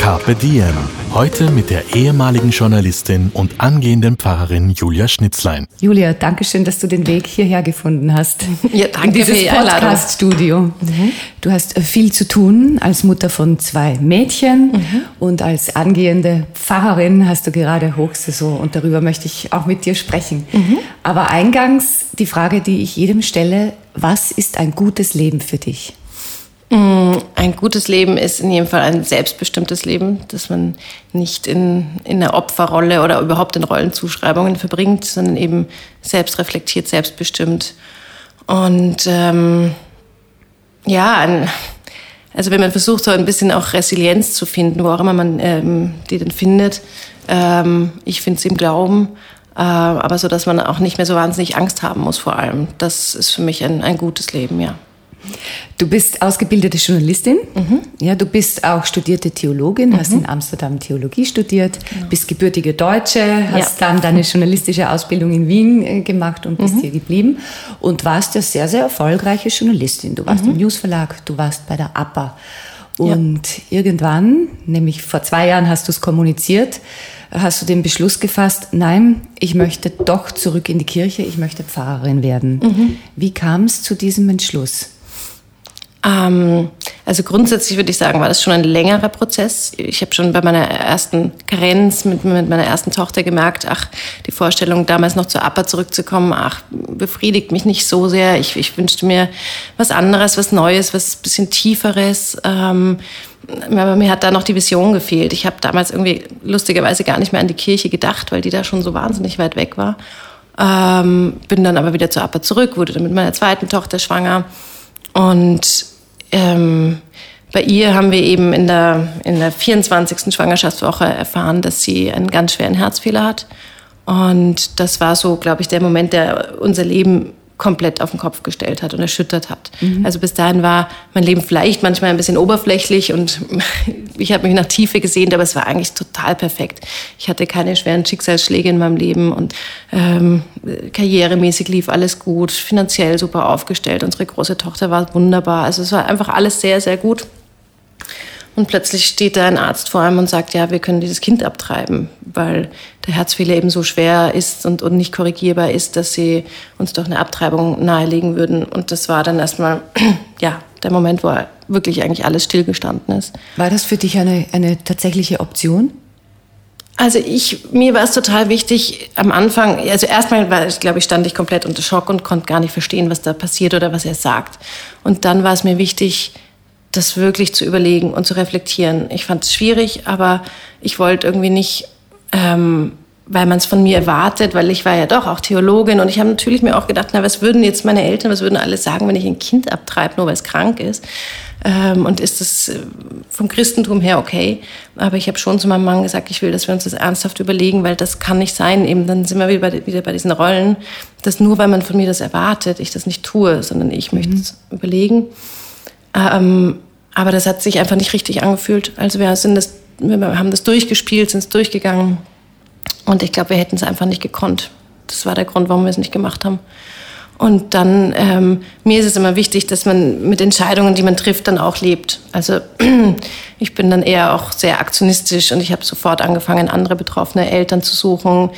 Carpe Diem. Heute mit der ehemaligen Journalistin und angehenden Pfarrerin Julia Schnitzlein. Julia, danke schön, dass du den Weg hierher gefunden hast. Ja, danke in dieses für die Einladung. Podcast-Studio. Mhm. Du hast äh, viel zu tun als Mutter von zwei Mädchen Mhm. und als angehende Pfarrerin hast du gerade Hochsaison und darüber möchte ich auch mit dir sprechen. Mhm. Aber eingangs die Frage, die ich jedem stelle, was ist ein gutes Leben für dich? Ein gutes Leben ist in jedem Fall ein selbstbestimmtes Leben, dass man nicht in, in einer Opferrolle oder überhaupt in Rollenzuschreibungen verbringt, sondern eben selbst reflektiert, selbstbestimmt. Und ähm, ja, ein, also wenn man versucht, so ein bisschen auch Resilienz zu finden, wo auch immer man ähm, die dann findet, ähm, ich finde es im Glauben, äh, aber so, dass man auch nicht mehr so wahnsinnig Angst haben muss vor allem. Das ist für mich ein, ein gutes Leben, ja. Du bist ausgebildete Journalistin, ja, du bist auch studierte Theologin, hast in Amsterdam Theologie studiert, bist gebürtige Deutsche, hast dann deine journalistische Ausbildung in Wien äh, gemacht und bist hier geblieben und warst ja sehr, sehr erfolgreiche Journalistin. Du warst im Newsverlag, du warst bei der APA. Und irgendwann, nämlich vor zwei Jahren hast du es kommuniziert, hast du den Beschluss gefasst, nein, ich möchte doch zurück in die Kirche, ich möchte Pfarrerin werden. Wie kam es zu diesem Entschluss? Ähm, also grundsätzlich würde ich sagen, war das schon ein längerer Prozess. Ich habe schon bei meiner ersten Karenz mit, mit meiner ersten Tochter gemerkt, ach, die Vorstellung, damals noch zur APA zurückzukommen, ach, befriedigt mich nicht so sehr. Ich, ich wünschte mir was anderes, was Neues, was bisschen Tieferes. Ähm, aber mir hat da noch die Vision gefehlt. Ich habe damals irgendwie lustigerweise gar nicht mehr an die Kirche gedacht, weil die da schon so wahnsinnig weit weg war. Ähm, bin dann aber wieder zur APA zurück, wurde dann mit meiner zweiten Tochter schwanger. Und ähm, bei ihr haben wir eben in der, in der 24. Schwangerschaftswoche erfahren, dass sie einen ganz schweren Herzfehler hat. Und das war so, glaube ich, der Moment, der unser Leben komplett auf den Kopf gestellt hat und erschüttert hat. Also bis dahin war mein Leben vielleicht manchmal ein bisschen oberflächlich und ich habe mich nach Tiefe gesehnt, aber es war eigentlich total perfekt. Ich hatte keine schweren Schicksalsschläge in meinem Leben und ähm, karrieremäßig lief alles gut, finanziell super aufgestellt. Unsere große Tochter war wunderbar. Also es war einfach alles sehr, sehr gut. Und plötzlich steht da ein Arzt vor einem und sagt, ja, wir können dieses Kind abtreiben, weil der Herzfehler eben so schwer ist und, und nicht korrigierbar ist, dass sie uns doch eine Abtreibung nahelegen würden. Und das war dann erstmal, ja, der Moment, wo wirklich eigentlich alles stillgestanden ist. War das für dich eine, eine tatsächliche Option? Also ich, mir war es total wichtig am Anfang, also erstmal war ich, glaube ich, stand ich komplett unter Schock und konnte gar nicht verstehen, was da passiert oder was er sagt. Und dann war es mir wichtig, das wirklich zu überlegen und zu reflektieren. Ich fand es schwierig, aber ich wollte irgendwie nicht, ähm, weil man es von mir erwartet, weil ich war ja doch auch Theologin und ich habe natürlich mir auch gedacht, na, was würden jetzt meine Eltern, was würden alle sagen, wenn ich ein Kind abtreibe, nur weil es krank ist? Ähm, und ist das äh, vom Christentum her okay? Aber ich habe schon zu meinem Mann gesagt, ich will, dass wir uns das ernsthaft überlegen, weil das kann nicht sein. Eben dann sind wir wieder bei, wieder bei diesen Rollen, dass nur weil man von mir das erwartet, ich das nicht tue, sondern ich möchte es überlegen. Ähm, aber das hat sich einfach nicht richtig angefühlt. Also wir, sind das, wir haben das durchgespielt, sind es durchgegangen. Und ich glaube, wir hätten es einfach nicht gekonnt. Das war der Grund, warum wir es nicht gemacht haben. Und dann, ähm, mir ist es immer wichtig, dass man mit Entscheidungen, die man trifft, dann auch lebt. Also ich bin dann eher auch sehr aktionistisch und ich habe sofort angefangen, andere betroffene Eltern zu suchen,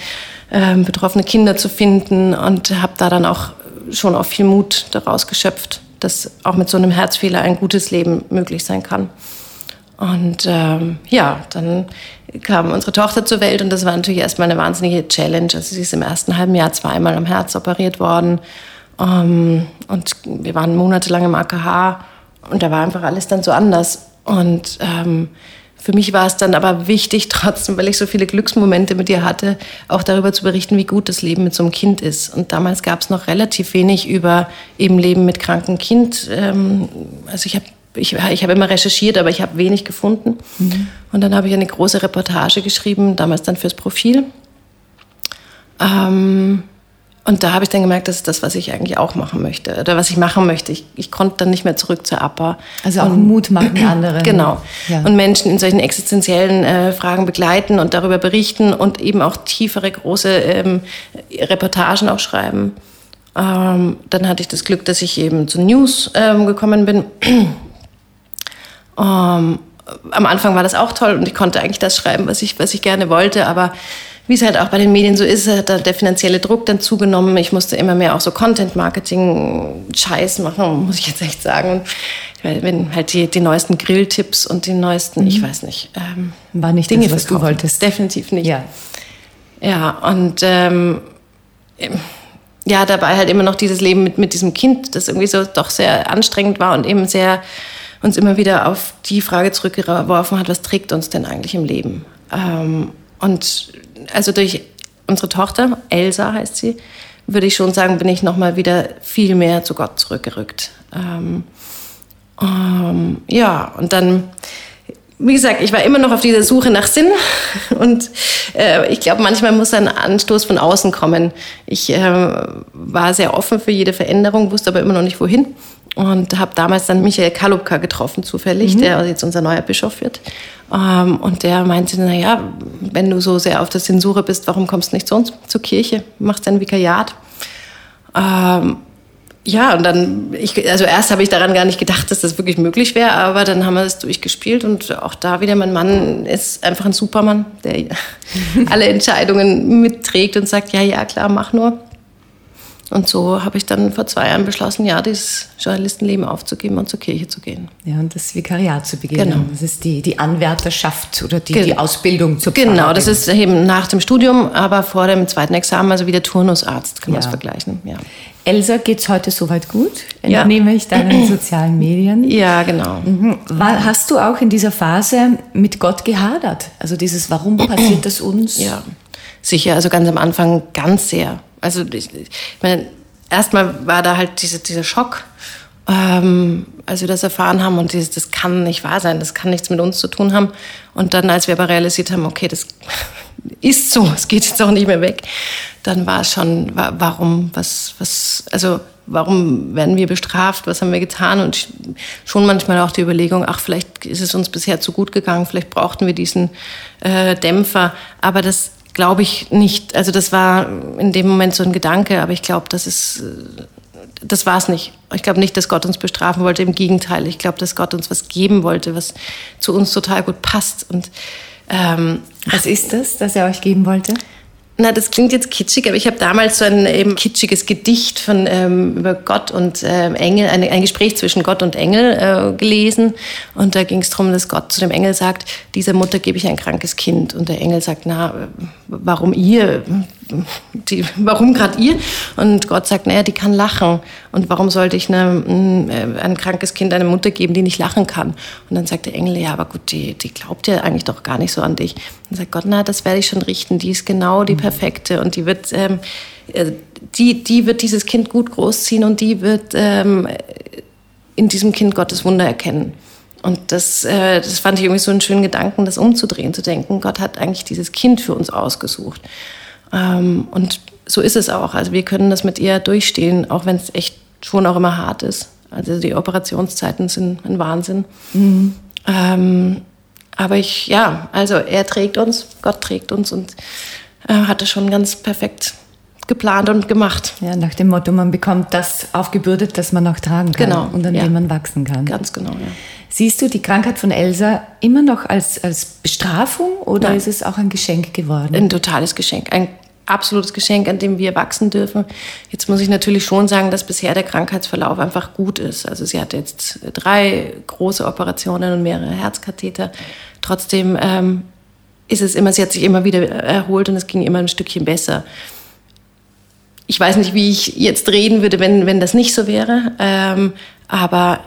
ähm, betroffene Kinder zu finden und habe da dann auch schon auch viel Mut daraus geschöpft, dass auch mit so einem Herzfehler ein gutes Leben möglich sein kann. Und ähm, ja, dann kam unsere Tochter zur Welt und das war natürlich erstmal eine wahnsinnige Challenge. Also sie ist im ersten halben Jahr zweimal am Herz operiert worden. Ähm, und wir waren monatelang im AKH und da war einfach alles dann so anders. Und ähm, für mich war es dann aber wichtig, trotzdem, weil ich so viele Glücksmomente mit ihr hatte, auch darüber zu berichten, wie gut das Leben mit so einem Kind ist. Und damals gab es noch relativ wenig über eben Leben mit krankem Kind. Ähm, also ich habe ich, ich habe immer recherchiert, aber ich habe wenig gefunden. Mhm. Und dann habe ich eine große Reportage geschrieben, damals dann fürs Profil. Ähm, und da habe ich dann gemerkt, das ist das, was ich eigentlich auch machen möchte oder was ich machen möchte. Ich, ich konnte dann nicht mehr zurück zur APA. Also auch und, Mut machen anderen. Genau. Ja. Und Menschen in solchen existenziellen äh, Fragen begleiten und darüber berichten und eben auch tiefere, große ähm, Reportagen auch schreiben. Ähm, dann hatte ich das Glück, dass ich eben zu News ähm, gekommen bin. ähm, am Anfang war das auch toll und ich konnte eigentlich das schreiben, was ich, was ich gerne wollte, aber wie es halt auch bei den Medien so ist, hat der finanzielle Druck dann zugenommen. Ich musste immer mehr auch so Content-Marketing-Scheiß machen, muss ich jetzt echt sagen. Weil wenn halt die, die neuesten Grilltipps und die neuesten, mhm. ich weiß nicht, ähm, war nicht Dinge, das, was verkaufen. du wolltest. Definitiv nicht. Ja, ja und ähm, ja, dabei halt immer noch dieses Leben mit, mit diesem Kind, das irgendwie so doch sehr anstrengend war und eben sehr uns immer wieder auf die Frage zurückgeworfen hat, was trägt uns denn eigentlich im Leben? Ähm, und also durch unsere Tochter, Elsa heißt sie, würde ich schon sagen, bin ich nochmal wieder viel mehr zu Gott zurückgerückt. Ähm, ähm, ja, und dann, wie gesagt, ich war immer noch auf dieser Suche nach Sinn und äh, ich glaube, manchmal muss ein Anstoß von außen kommen. Ich äh, war sehr offen für jede Veränderung, wusste aber immer noch nicht wohin und habe damals dann Michael Kalubka getroffen, zufällig, mhm. der jetzt unser neuer Bischof wird. Ähm, und der meinte, naja, wenn du so sehr auf der Zensur bist, warum kommst du nicht zu uns, zur Kirche, machst ein Vikariat? Ähm, ja, und dann, ich, also erst habe ich daran gar nicht gedacht, dass das wirklich möglich wäre, aber dann haben wir das durchgespielt und auch da wieder, mein Mann ist einfach ein Supermann, der alle Entscheidungen mitträgt und sagt, ja, ja, klar, mach nur. Und so habe ich dann vor zwei Jahren beschlossen, ja, das Journalistenleben aufzugeben und zur Kirche zu gehen. Ja, und das Vikariat zu beginnen. Genau. Das ist die, die Anwärterschaft oder die, die Ausbildung zur Pfarrerin. Genau, das ist eben nach dem Studium, aber vor dem zweiten Examen, also wie der Turnusarzt, kann ja. man es vergleichen. Ja. Elsa, geht es heute soweit gut? Entnehme ja. ich deinen sozialen Medien? Ja, genau. Mhm. Hast du auch in dieser Phase mit Gott gehadert? Also dieses, warum passiert das uns? Ja, sicher. Also ganz am Anfang ganz sehr. Also ich, ich meine, erstmal war da halt diese, dieser Schock, ähm, als wir das erfahren haben und dieses, das kann nicht wahr sein, das kann nichts mit uns zu tun haben. Und dann, als wir aber realisiert haben, okay, das ist so, es geht jetzt auch nicht mehr weg, dann war es schon, warum, was, was, also warum werden wir bestraft, was haben wir getan und schon manchmal auch die Überlegung, ach, vielleicht ist es uns bisher zu gut gegangen, vielleicht brauchten wir diesen äh, Dämpfer, aber das glaube ich nicht. Also das war in dem Moment so ein Gedanke, aber ich glaube, das ist, äh, das war es nicht. Ich glaube nicht, dass Gott uns bestrafen wollte. Im Gegenteil, ich glaube, dass Gott uns was geben wollte, was zu uns total gut passt. Und ähm, was ist das, das er euch geben wollte? Na, das klingt jetzt kitschig, aber ich habe damals so ein eben kitschiges Gedicht von ähm, über Gott und ähm, Engel, ein, ein, Gespräch zwischen Gott und Engel äh, gelesen. Und da ging es darum, dass Gott zu dem Engel sagt: Dieser Mutter gebe ich ein krankes Kind. Und der Engel sagt: Na, warum ihr? die, warum gerade ihr? Und Gott sagt, naja, die kann lachen. Und warum sollte ich eine, mm, ein krankes Kind eine Mutter geben, die nicht lachen kann? Und dann sagt der Engel, ja, aber gut, die, die glaubt ja eigentlich doch gar nicht so an dich. Und sagt Gott, na, das werde ich schon richten. Die ist genau die mhm. perfekte und die wird, ähm, äh, die, die wird dieses Kind gut großziehen und die wird ähm, in diesem Kind Gottes Wunder erkennen. Und das, äh, das fand ich irgendwie so einen schönen Gedanken, das umzudrehen, zu denken, Gott hat eigentlich dieses Kind für uns ausgesucht. Ähm, und so ist es auch. Also wir können das mit ihr durchstehen, auch wenn es echt schon auch immer hart ist. Also die Operationszeiten sind ein Wahnsinn. Mhm. Ähm, aber ich, ja, also er trägt uns, Gott trägt uns und äh, hat das schon ganz perfekt geplant und gemacht. Ja, nach dem Motto, man bekommt das aufgebürdet, das man auch tragen kann genau, und an ja. dem man wachsen kann. Ganz genau, ja. Siehst du die Krankheit von Elsa immer noch als, als Bestrafung oder Nein. ist es auch ein Geschenk geworden? Ein totales Geschenk, ein absolutes Geschenk, an dem wir wachsen dürfen. Jetzt muss ich natürlich schon sagen, dass bisher der Krankheitsverlauf einfach gut ist. Also sie hat jetzt drei große Operationen und mehrere Herzkatheter. Trotzdem ähm, ist es immer, sie hat sich immer wieder erholt und es ging immer ein Stückchen besser. Ich weiß nicht, wie ich jetzt reden würde, wenn, wenn das nicht so wäre. Ähm, aber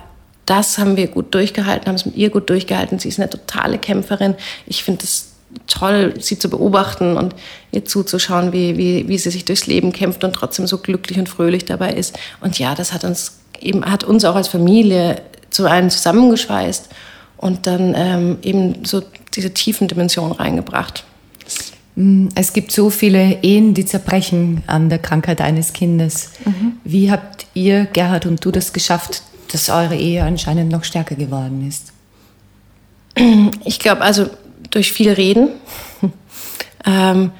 das haben wir gut durchgehalten, haben es mit ihr gut durchgehalten. Sie ist eine totale Kämpferin. Ich finde das toll, sie zu beobachten und ihr zuzuschauen, wie, wie, wie sie sich durchs Leben kämpft und trotzdem so glücklich und fröhlich dabei ist. Und ja, das hat uns eben, hat uns auch als Familie zu einem zusammengeschweißt und dann ähm, eben so diese tiefen Dimensionen reingebracht. Mm, es gibt so viele Ehen, die zerbrechen an der Krankheit eines Kindes. Mhm. Wie habt ihr, Gerhard und du, das geschafft, dass eure Ehe anscheinend noch stärker geworden ist? Ich glaube, also durch viel Reden. ähm,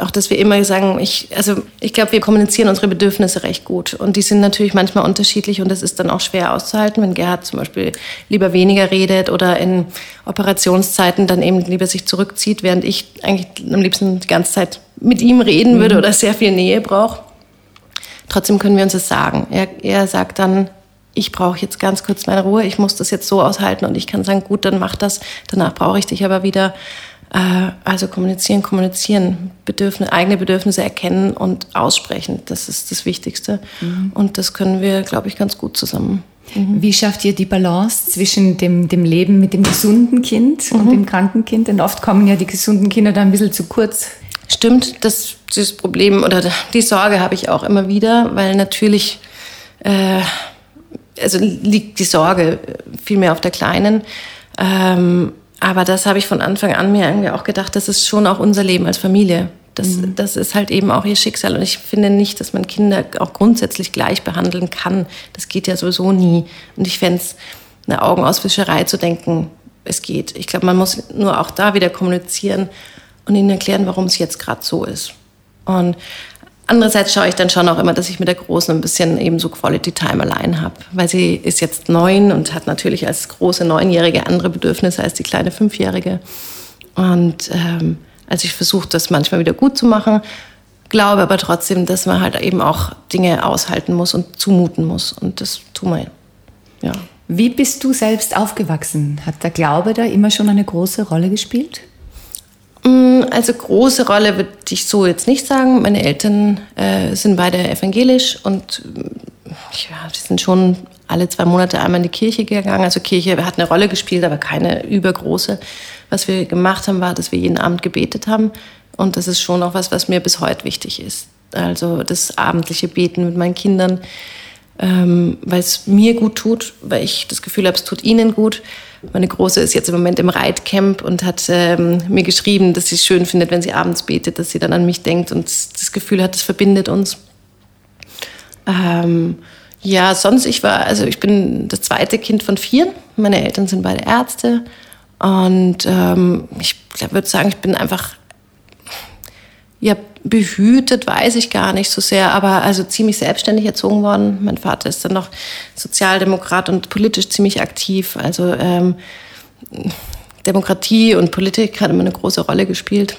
auch, dass wir immer sagen, ich, also ich glaube, wir kommunizieren unsere Bedürfnisse recht gut. Und die sind natürlich manchmal unterschiedlich und das ist dann auch schwer auszuhalten, wenn Gerhard zum Beispiel lieber weniger redet oder in Operationszeiten dann eben lieber sich zurückzieht, während ich eigentlich am liebsten die ganze Zeit mit ihm reden würde mhm. oder sehr viel Nähe brauche. Trotzdem können wir uns das sagen. Er, er sagt dann, ich brauche jetzt ganz kurz meine Ruhe, ich muss das jetzt so aushalten und ich kann sagen, gut, dann mach das, danach brauche ich dich aber wieder. Äh, also kommunizieren, kommunizieren, Bedürfnisse, eigene Bedürfnisse erkennen und aussprechen, das ist das Wichtigste. Mhm. Und das können wir, glaube ich, ganz gut zusammen. Mhm. Wie schafft ihr die Balance zwischen dem, dem Leben mit dem gesunden Kind mhm. und dem kranken Kind? Denn oft kommen ja die gesunden Kinder da ein bisschen zu kurz. Stimmt, das, das Problem oder die Sorge habe ich auch immer wieder, weil natürlich äh, also liegt die Sorge viel mehr auf der Kleinen. Ähm, aber das habe ich von Anfang an mir irgendwie auch gedacht, das ist schon auch unser Leben als Familie. Das, mhm. das ist halt eben auch ihr Schicksal. Und ich finde nicht, dass man Kinder auch grundsätzlich gleich behandeln kann. Das geht ja sowieso nie. Und ich fände es eine Augenauswischerei zu denken, es geht. Ich glaube, man muss nur auch da wieder kommunizieren und ihnen erklären, warum es jetzt gerade so ist. Und Andererseits schaue ich dann schon auch immer, dass ich mit der Großen ein bisschen eben so Quality Time allein habe, weil sie ist jetzt neun und hat natürlich als große Neunjährige andere Bedürfnisse als die kleine Fünfjährige. Und ähm, also ich versuche das manchmal wieder gut zu machen, glaube aber trotzdem, dass man halt eben auch Dinge aushalten muss und zumuten muss. Und das tun wir. Ja. Wie bist du selbst aufgewachsen? Hat der Glaube da immer schon eine große Rolle gespielt? Mm, also große Rolle würde ich so jetzt nicht sagen. Meine Eltern äh, sind beide evangelisch und mm, ja, die sind schon alle zwei Monate einmal in die Kirche gegangen. Also Kirche hat eine Rolle gespielt, aber keine übergroße. Was wir gemacht haben, war, dass wir jeden Abend gebetet haben. Und das ist schon auch was, was mir bis heute wichtig ist. Also das abendliche Beten mit meinen Kindern, ähm, weil es mir gut tut, weil ich das Gefühl habe, es tut ihnen gut. Meine Große ist jetzt im Moment im Reitcamp und hat ähm, mir geschrieben, dass sie es schön findet, wenn sie abends betet, dass sie dann an mich denkt und das Gefühl hat, es verbindet uns. Ähm, ja, sonst, ich war, also ich bin das zweite Kind von vier. Meine Eltern sind beide Ärzte. Und ähm, ich würde sagen, ich bin einfach ja, behütet, weiß ich gar nicht so sehr, aber also ziemlich selbstständig erzogen worden. Mein Vater ist dann noch Sozialdemokrat und politisch ziemlich aktiv. Also ähm, Demokratie und Politik hat immer eine große Rolle gespielt.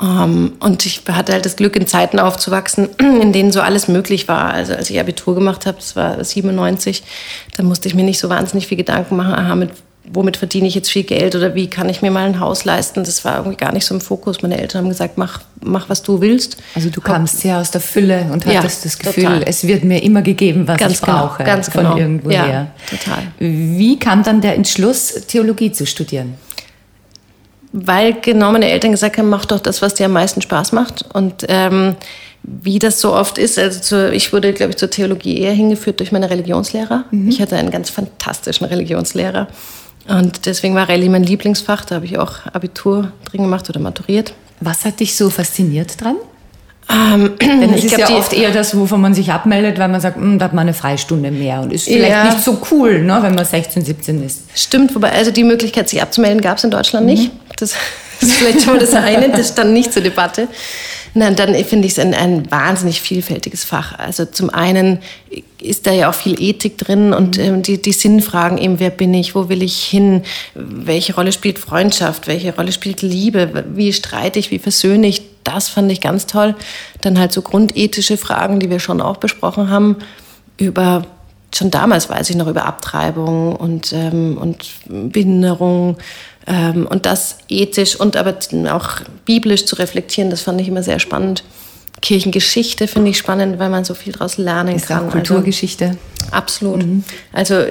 Um, ähm, und ich hatte halt das Glück, in Zeiten aufzuwachsen, in denen so alles möglich war. Also als ich Abitur gemacht habe, das war 97, da musste ich mir nicht so wahnsinnig viel Gedanken machen, aha, mit womit verdiene ich jetzt viel Geld oder wie kann ich mir mal ein Haus leisten. Das war irgendwie gar nicht so im Fokus. Meine Eltern haben gesagt, mach, mach was du willst. Also du kamst sehr aus der Fülle und hattest ja, das Gefühl, total. es wird mir immer gegeben, was ganz ich genau, brauche. Ganz von genau. irgendwoher. Ja, total. Wie kam dann der Entschluss, Theologie zu studieren? Weil genau meine Eltern gesagt haben, mach doch das, was dir am meisten Spaß macht. Und ähm, wie das so oft ist, also zu, ich wurde, glaube ich, zur Theologie eher hingeführt durch meine Religionslehrer. Mhm. Ich hatte einen ganz fantastischen Religionslehrer und deswegen war Rallye mein Lieblingsfach. Da habe ich auch Abitur drin gemacht oder maturiert. Was hat dich so fasziniert dran? Ähm, Denn es ist ja oft eher das, wovon man sich abmeldet, weil man sagt, hm, da hat man eine Freistunde mehr und ist vielleicht ja. nicht so cool, ne, wenn man 16, 17 ist. Stimmt, wobei also die Möglichkeit, sich abzumelden, gab es in Deutschland mhm. nicht. Das ist vielleicht schon mal das eine, das stand nicht zur Debatte. Nein, dann finde ich es ein, ein wahnsinnig vielfältiges Fach. Also zum einen ist da ja auch viel Ethik drin und mhm. ähm, die, die Sinnfragen eben, wer bin ich, wo will ich hin, welche Rolle spielt Freundschaft, welche Rolle spielt Liebe, wie streite ich, wie versöhne ich, das fand ich ganz toll. Dann halt so grundethische Fragen, die wir schon auch besprochen haben, über schon damals weiß ich noch über Abtreibung und, ähm, und Behinderung und das ethisch und aber auch biblisch zu reflektieren, das fand ich immer sehr spannend. Kirchengeschichte finde ich spannend, weil man so viel daraus lernen ist kann. Auch Kulturgeschichte. Also, absolut. Mhm. Also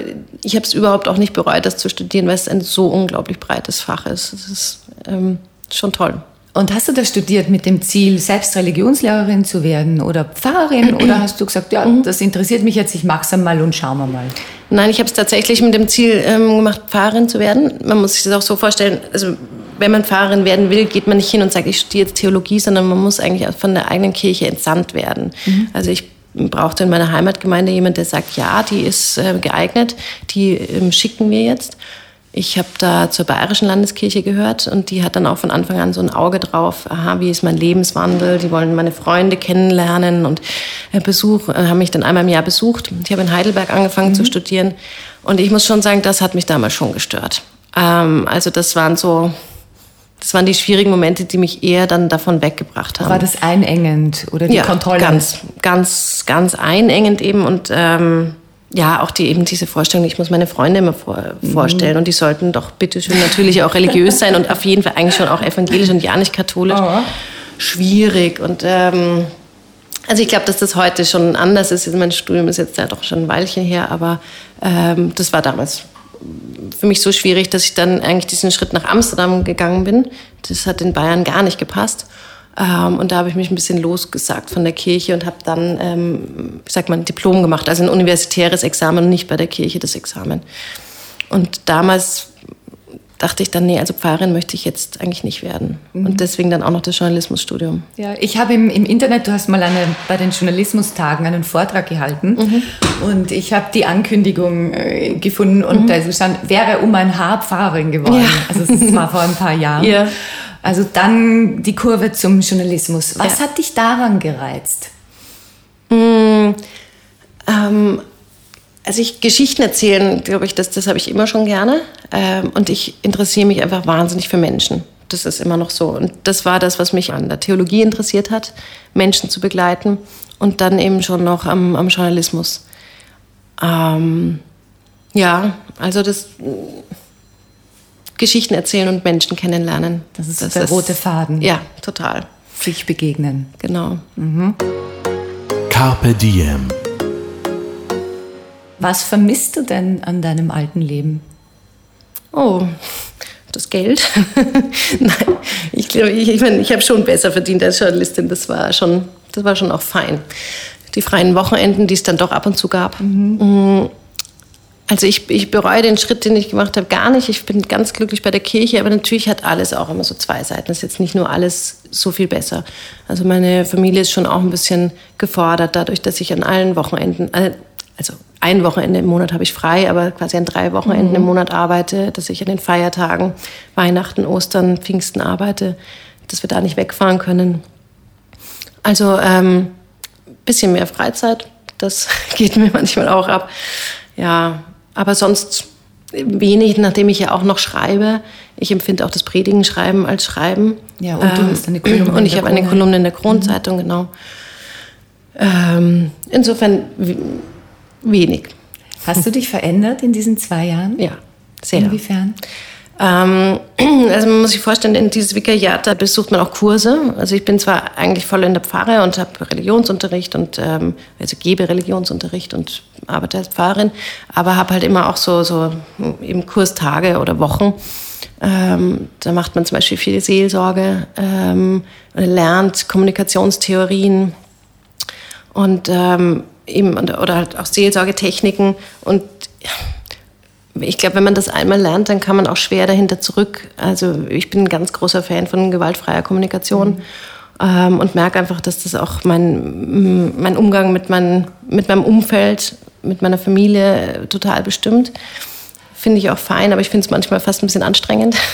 ich habe es überhaupt auch nicht bereut, das zu studieren, weil es ein so unglaublich breites Fach ist. Das ist ähm, schon toll. Und hast du das studiert mit dem Ziel, selbst Religionslehrerin zu werden oder Pfarrerin? oder hast du gesagt, ja, mhm. das interessiert mich jetzt, ich mache es einmal und schauen wir mal? Nein, ich habe es tatsächlich mit dem Ziel ähm, gemacht, Pfarrerin zu werden. Man muss sich das auch so vorstellen, also wenn man Pfarrerin werden will, geht man nicht hin und sagt, ich studiere jetzt Theologie, sondern man muss eigentlich von der eigenen Kirche entsandt werden. Mhm. Also ich brauchte in meiner Heimatgemeinde jemand, der sagt, ja, die ist äh, geeignet, die ähm, schicken wir jetzt. Ich habe da zur Bayerischen Landeskirche gehört und die hat dann auch von Anfang an so ein Auge drauf, aha, wie ist mein Lebenswandel, die wollen meine Freunde kennenlernen und äh, Besuch, äh, haben mich dann einmal im Jahr besucht. Ich habe in Heidelberg angefangen mhm. zu studieren und ich muss schon sagen, das hat mich damals schon gestört. Ähm, also das waren so, das waren die schwierigen Momente, die mich eher dann davon weggebracht haben. War das einengend oder die ja, Kontrolle? Ganz, ganz, ganz einengend eben und ähm, ja, auch die eben diese Vorstellung, ich muss meine Freunde immer vor, vorstellen mhm. und die sollten doch bitteschön natürlich auch religiös sein und auf jeden Fall eigentlich schon auch evangelisch und ja nicht katholisch. Oh. Schwierig und ähm, also ich glaube, dass das heute schon anders ist. Mein Studium ist jetzt ja doch schon ein Weilchen her, aber ähm, das war damals für mich so schwierig, dass ich dann eigentlich diesen Schritt nach Amsterdam gegangen bin. Das hat in Bayern gar nicht gepasst. Ähm, und da habe ich mich ein bisschen losgesagt von der Kirche und habe dann, ähm, wie sagt man, ein Diplom gemacht, also ein universitäres Examen und nicht bei der Kirche das Examen. Und damals dachte ich dann, nee, also Pfarrerin möchte ich jetzt eigentlich nicht werden. Mhm. Und deswegen dann auch noch das Journalismusstudium. Ja, ich habe im, im Internet, du hast mal eine, bei den Journalismustagen einen Vortrag gehalten mhm. und ich habe die Ankündigung äh, gefunden und mhm. da stand, wäre um ein Haar Pfarrerin geworden. Ja. Also das war vor ein paar Jahren. Ja. Also dann die Kurve zum Journalismus. Was ja. hat dich daran gereizt? Mm, ähm, also ich Geschichten erzählen, glaube ich, das, das habe ich immer schon gerne. Ähm, und ich interessiere mich einfach wahnsinnig für Menschen. Das ist immer noch so. Und das war das, was mich an der Theologie interessiert hat, Menschen zu begleiten und dann eben schon noch am, am Journalismus. Ähm, ja, also das Geschichten erzählen und Menschen kennenlernen. Das ist das der ist, rote Faden. Ja, total. Sich begegnen. Genau. Mhm. Carpe Diem. Was vermisst du denn an deinem alten Leben? Oh, das Geld. Nein, ich glaube, ich, ich, mein, ich habe schon besser verdient als Journalistin. Das war schon, das war schon auch fein. Die freien Wochenenden, die es dann doch ab und zu gab. Mhm. Also ich, ich bereue den Schritt, den ich gemacht habe, gar nicht. Ich bin ganz glücklich bei der Kirche, aber natürlich hat alles auch immer so zwei Seiten. Es ist jetzt nicht nur alles so viel besser. Also meine Familie ist schon auch ein bisschen gefordert, dadurch, dass ich an allen Wochenenden, äh, also ein Wochenende im Monat habe ich frei, aber quasi an drei Wochenenden mhm. im Monat arbeite, dass ich an den Feiertagen, Weihnachten, Ostern, Pfingsten arbeite, dass wir da nicht wegfahren können. Also ähm, bisschen mehr Freizeit, das geht mir manchmal auch ab. Ja, aber sonst wenig, nachdem ich ja auch noch schreibe. Ich empfinde auch das Predigen schreiben als Schreiben. Ja, und du hast eine Kolumne. Und ich habe eine Kolumne in der Kronzeitung, mhm. genau. Ähm, insofern wenig. Hast du dich verändert in diesen zwei Jahren? Ja, sehr. Inwiefern? Ähm, also man muss sich vorstellen, in dieses Vikariat, da besucht man auch Kurse. Also ich bin zwar eigentlich voll in der Pfarre und habe Religionsunterricht und ähm, also gebe Religionsunterricht und arbeite als Pfarrerin, aber habe halt immer auch so, so eben Kurstage oder Wochen. Ähm, da macht man zum Beispiel viel Seelsorge, lernt Kommunikationstheorien und eben, oder halt auch Seelsorgetechniken und ich glaube, wenn man das einmal lernt, dann kann man auch schwer dahinter zurück. Also ich bin ein ganz großer Fan von gewaltfreier Kommunikation mhm. ähm, und merke einfach, dass das auch mein, mein Umgang mit, mein, mit meinem Umfeld, mit meiner Familie total bestimmt. Finde ich auch fein, aber ich finde es manchmal fast ein bisschen anstrengend.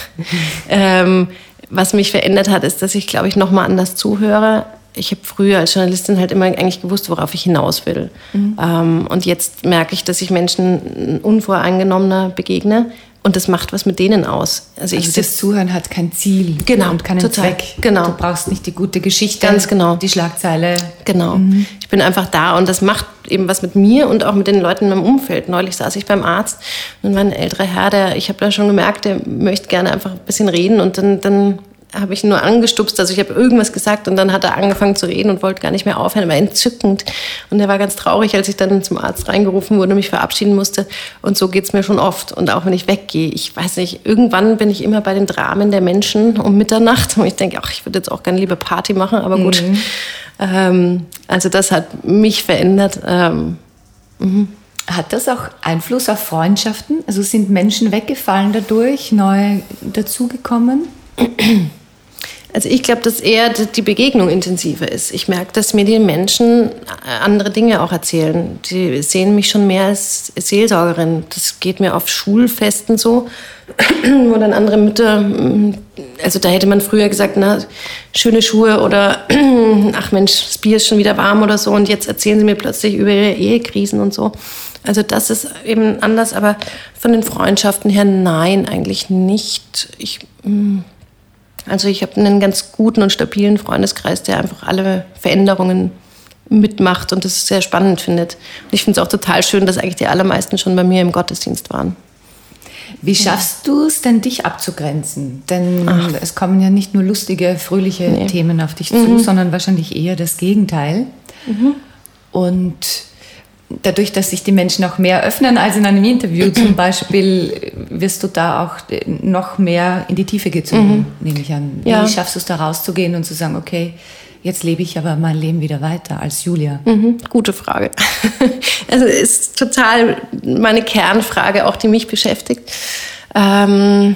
Ähm, was mich verändert hat, ist, dass ich, glaube ich, noch mal anders zuhöre ich habe früher als Journalistin halt immer eigentlich gewusst, worauf ich hinaus will. Mhm. Ähm, und jetzt merke ich, dass ich Menschen unvoreingenommener begegne. Und das macht was mit denen aus. Also, also ich das Zuhören hat kein Ziel genau, und keinen total, Zweck. Genau. Du brauchst nicht die gute Geschichte, Ganz genau. die Schlagzeile. Genau. Mhm. Ich bin einfach da und das macht eben was mit mir und auch mit den Leuten in meinem Umfeld. Neulich saß ich beim Arzt und war ein älterer Herr, der, ich habe da schon gemerkt, der möchte gerne einfach ein bisschen reden und dann, dann habe ich nur angestupst, also ich habe irgendwas gesagt und dann hat er angefangen zu reden und wollte gar nicht mehr aufhören, er war entzückend und er war ganz traurig, als ich dann zum Arzt reingerufen wurde und mich verabschieden musste und so geht es mir schon oft und auch wenn ich weggehe, ich weiß nicht, irgendwann bin ich immer bei den Dramen der Menschen um Mitternacht und ich denke, ach, ich würde jetzt auch gerne lieber Party machen, aber gut. Mhm. Ähm, also das hat mich verändert. Ähm, mhm. Hat das auch Einfluss auf Freundschaften? Also sind Menschen weggefallen dadurch, neu dazugekommen? Also ich glaube, dass eher die Begegnung intensiver ist. Ich merke, dass mir die Menschen andere Dinge auch erzählen. Die sehen mich schon mehr als Seelsorgerin. Das geht mir auf Schulfesten so, wo dann andere Mütter, also da hätte man früher gesagt, na, schöne Schuhe oder ach Mensch, das Bier ist schon wieder warm oder so und jetzt erzählen sie mir plötzlich über ihre Ehekrisen und so. Also das ist eben anders, aber von den Freundschaften her nein, eigentlich nicht. Ich, mm, also ich habe einen ganz guten und stabilen Freundeskreis, der einfach alle Veränderungen mitmacht und das sehr spannend findet. Und ich finde es auch total schön, dass eigentlich die allermeisten schon bei mir im Gottesdienst waren. Wie schaffst du es denn, dich abzugrenzen? Denn Ach. es kommen ja nicht nur lustige, fröhliche nee. Themen auf dich zu, mhm. sondern wahrscheinlich eher das Gegenteil. Mhm. Und dadurch, dass sich die Menschen auch mehr öffnen als in einem Interview zum Beispiel, wirst du da auch noch mehr in die Tiefe gezogen, mhm. nehme ich an. Wie ja. schaffst du es da rauszugehen und zu sagen, okay, jetzt lebe ich aber mein Leben wieder weiter als Julia? Mhm. Gute Frage. Also ist total meine Kernfrage, auch die mich beschäftigt. Ähm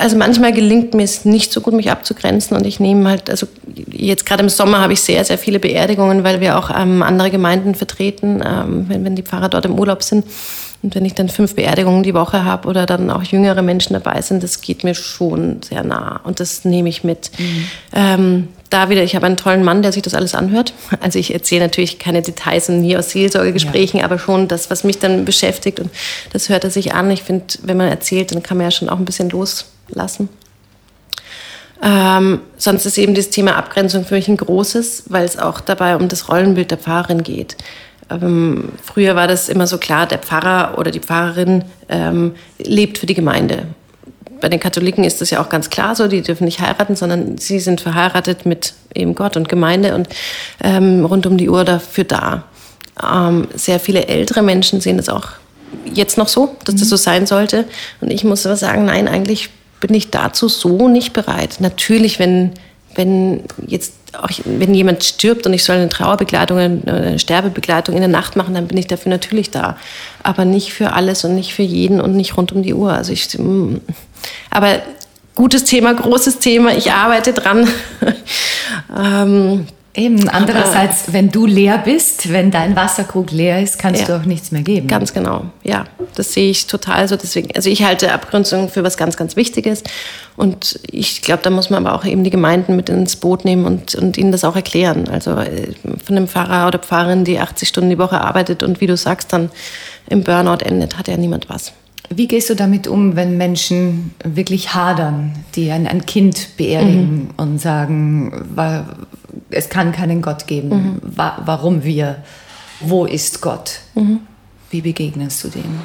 also manchmal gelingt mir es nicht so gut, mich abzugrenzen und ich nehme halt, also jetzt gerade im Sommer habe ich sehr, sehr viele Beerdigungen, weil wir auch ähm, andere Gemeinden vertreten, ähm, wenn, wenn die Pfarrer dort im Urlaub sind. Und wenn ich dann fünf Beerdigungen die Woche habe oder dann auch jüngere Menschen dabei sind, das geht mir schon sehr nah und das nehme ich mit. Mhm. Ähm, da wieder, ich habe einen tollen Mann, der sich das alles anhört. Also ich erzähle natürlich keine Details und nie aus Seelsorgegesprächen, ja. aber schon das, was mich dann beschäftigt und das hört er sich an. Ich finde, wenn man erzählt, dann kann man ja schon auch ein bisschen loslassen. Ähm, sonst ist eben das Thema Abgrenzung für mich ein großes, weil es auch dabei um das Rollenbild der Pfarrerin geht. Ähm, früher war das immer so klar, der Pfarrer oder die Pfarrerin ähm, lebt für die Gemeinde bei den Katholiken ist das ja auch ganz klar so, die dürfen nicht heiraten, sondern sie sind verheiratet mit eben Gott und Gemeinde und ähm, rund um die Uhr dafür da. Ähm, sehr viele ältere Menschen sehen das auch jetzt noch so, dass das so sein sollte. Und ich muss aber sagen, nein, eigentlich bin ich dazu so nicht bereit. Natürlich, wenn, wenn jetzt auch, wenn jemand stirbt und ich soll eine Trauerbegleitung, eine Sterbebegleitung in der Nacht machen, dann bin ich dafür natürlich da. Aber nicht für alles und nicht für jeden und nicht rund um die Uhr. Also ich, mm, aber gutes Thema, großes Thema. Ich arbeite dran. ähm, Eben, andererseits, aber, wenn du leer bist, wenn dein Wasserkrug leer ist, kannst ja, du auch nichts mehr geben. Ganz genau, ja. Das sehe ich total so. Deswegen, also ich halte Abgrenzung für was ganz, ganz Wichtiges. Und ich glaube, da muss man aber auch eben die Gemeinden mit ins Boot nehmen und, und ihnen das auch erklären. Also äh, von einem Pfarrer oder Pfarrerin, die 80 Stunden die Woche arbeitet und wie du sagst, dann im Burnout endet, hat ja niemand was. Wie gehst du damit um, wenn Menschen wirklich hadern, die ein, ein Kind beerdigen mhm. und sagen, es kann keinen Gott geben, mhm. warum wir, wo ist Gott? Mhm. Wie begegnest du dem?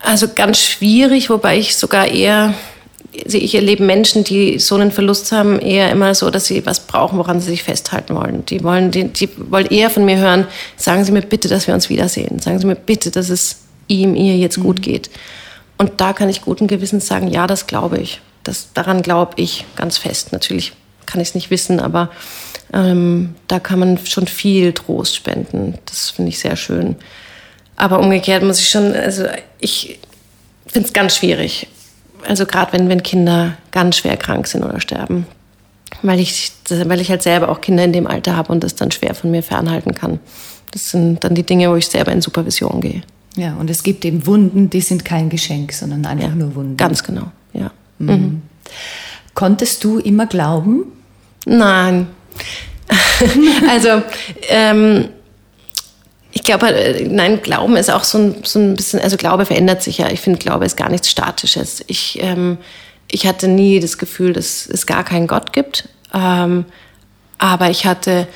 Also ganz schwierig, wobei ich sogar eher, also ich erlebe Menschen, die so einen Verlust haben, eher immer so, dass sie was brauchen, woran sie sich festhalten wollen. Die wollen, die, die wollen eher von mir hören, sagen Sie mir bitte, dass wir uns wiedersehen. Sagen Sie mir bitte, dass es ihm, ihr jetzt gut mhm. geht. Und da kann ich guten Gewissens sagen, ja, das glaube ich. Das, daran glaube ich ganz fest. Natürlich kann ich es nicht wissen, aber ähm, da kann man schon viel Trost spenden. Das finde ich sehr schön. Aber umgekehrt muss ich schon, also ich finde es ganz schwierig. Also gerade wenn, wenn Kinder ganz schwer krank sind oder sterben. Weil ich, weil ich halt selber auch Kinder in dem Alter habe und das dann schwer von mir fernhalten kann. Das sind dann die Dinge, wo ich selber in Supervision gehe. Ja, und es gibt eben Wunden, die sind kein Geschenk, sondern einfach ja, nur Wunden. Ganz genau, ja. Mhm. Mhm. Konntest du immer glauben? Nein. also, ähm, ich glaube, äh, nein, Glauben ist auch so ein, so ein bisschen, also Glaube verändert sich ja. Ich finde, Glaube ist gar nichts Statisches. Ich, ähm, ich hatte nie das Gefühl, dass es gar keinen Gott gibt. Ähm, aber ich hatte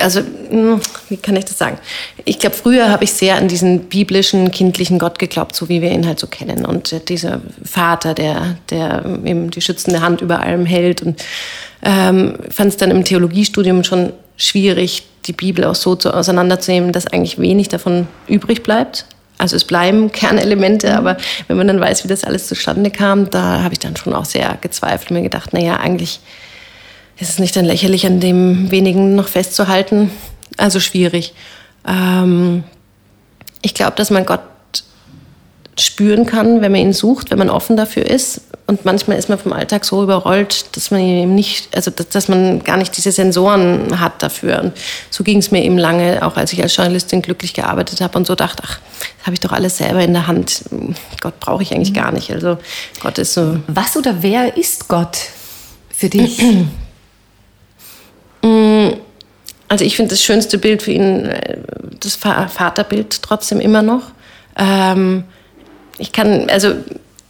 also hm, wie kann ich das sagen? Ich glaube, früher habe ich sehr an diesen biblischen, kindlichen Gott geglaubt, so wie wir ihn halt so kennen. Und dieser Vater, der, der eben die schützende Hand über allem hält. Und ähm, fand es dann im Theologiestudium schon schwierig, die Bibel auch so zu, auseinanderzunehmen, dass eigentlich wenig davon übrig bleibt. Also es bleiben Kernelemente, aber wenn man dann weiß, wie das alles zustande kam, da habe ich dann schon auch sehr gezweifelt und mir gedacht, naja, eigentlich ist es nicht dann lächerlich, an dem wenigen noch festzuhalten? Also schwierig. Ähm, ich glaube, dass man Gott spüren kann, wenn man ihn sucht, wenn man offen dafür ist. Und manchmal ist man vom Alltag so überrollt, dass man eben nicht, also dass, dass man gar nicht diese Sensoren hat dafür. Und so ging es mir eben lange, auch als ich als Journalistin glücklich gearbeitet habe und so dachte, ach, das habe ich doch alles selber in der Hand. Gott brauche ich eigentlich gar nicht. Also Gott ist so. Was oder wer ist Gott für dich? Also ich finde das schönste Bild für ihn äh, das Vaterbild trotzdem immer noch. Ähm, ich kann, also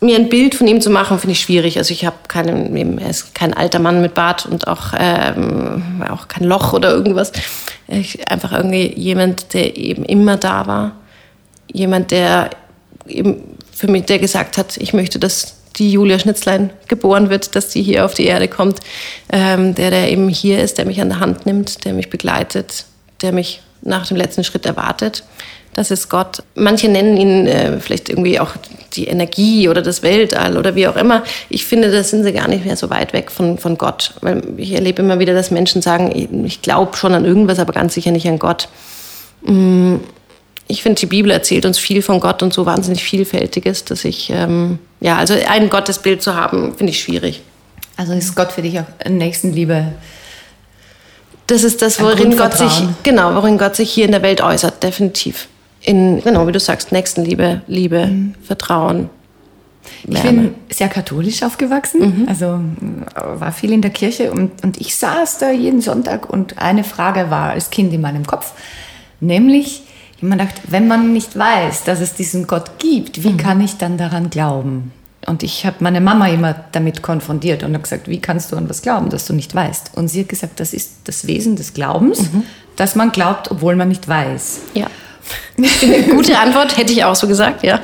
mir ein Bild von ihm zu machen, finde ich schwierig. Also ich habe keinen, er ist kein alter Mann mit Bart und auch, ähm, auch kein Loch oder irgendwas. Ich, einfach irgendwie jemand, der eben immer da war. Jemand, der eben für mich, der gesagt hat, ich möchte, dass die Julia Schnitzlein geboren wird, dass sie hier auf die Erde kommt. Ähm, der, der eben hier ist, der mich an der Hand nimmt, der mich begleitet, der mich nach dem letzten Schritt erwartet. Das ist Gott. Manche nennen ihn äh, vielleicht irgendwie auch die Energie oder das Weltall oder wie auch immer. Ich finde, da sind sie gar nicht mehr so weit weg von, von Gott. Weil ich erlebe immer wieder, dass Menschen sagen, ich glaube schon an irgendwas, aber ganz sicher nicht an Gott. Mm, ich finde, die Bibel erzählt uns viel von Gott und so wahnsinnig vielfältiges, dass ich, ähm, ja, also ein Gottesbild zu haben, finde ich schwierig. Also ist Gott für dich auch Nächstenliebe? Das ist das, worin Gott sich, genau, worin Gott sich hier in der Welt äußert, definitiv in, genau, wie du sagst, Nächstenliebe, Liebe, mhm. Vertrauen. Ich bin sehr katholisch aufgewachsen, mhm. also war viel in der Kirche und, und ich saß da jeden Sonntag und eine Frage war als Kind in meinem Kopf, nämlich, ich habe mir gedacht, wenn man nicht weiß, dass es diesen Gott gibt, wie mhm. kann ich dann daran glauben? Und ich habe meine Mama immer damit konfrontiert und habe gesagt, wie kannst du an was glauben, das du nicht weißt? Und sie hat gesagt, das ist das Wesen des Glaubens, mhm. dass man glaubt, obwohl man nicht weiß. Ja. Eine gute Antwort, hätte ich auch so gesagt, ja.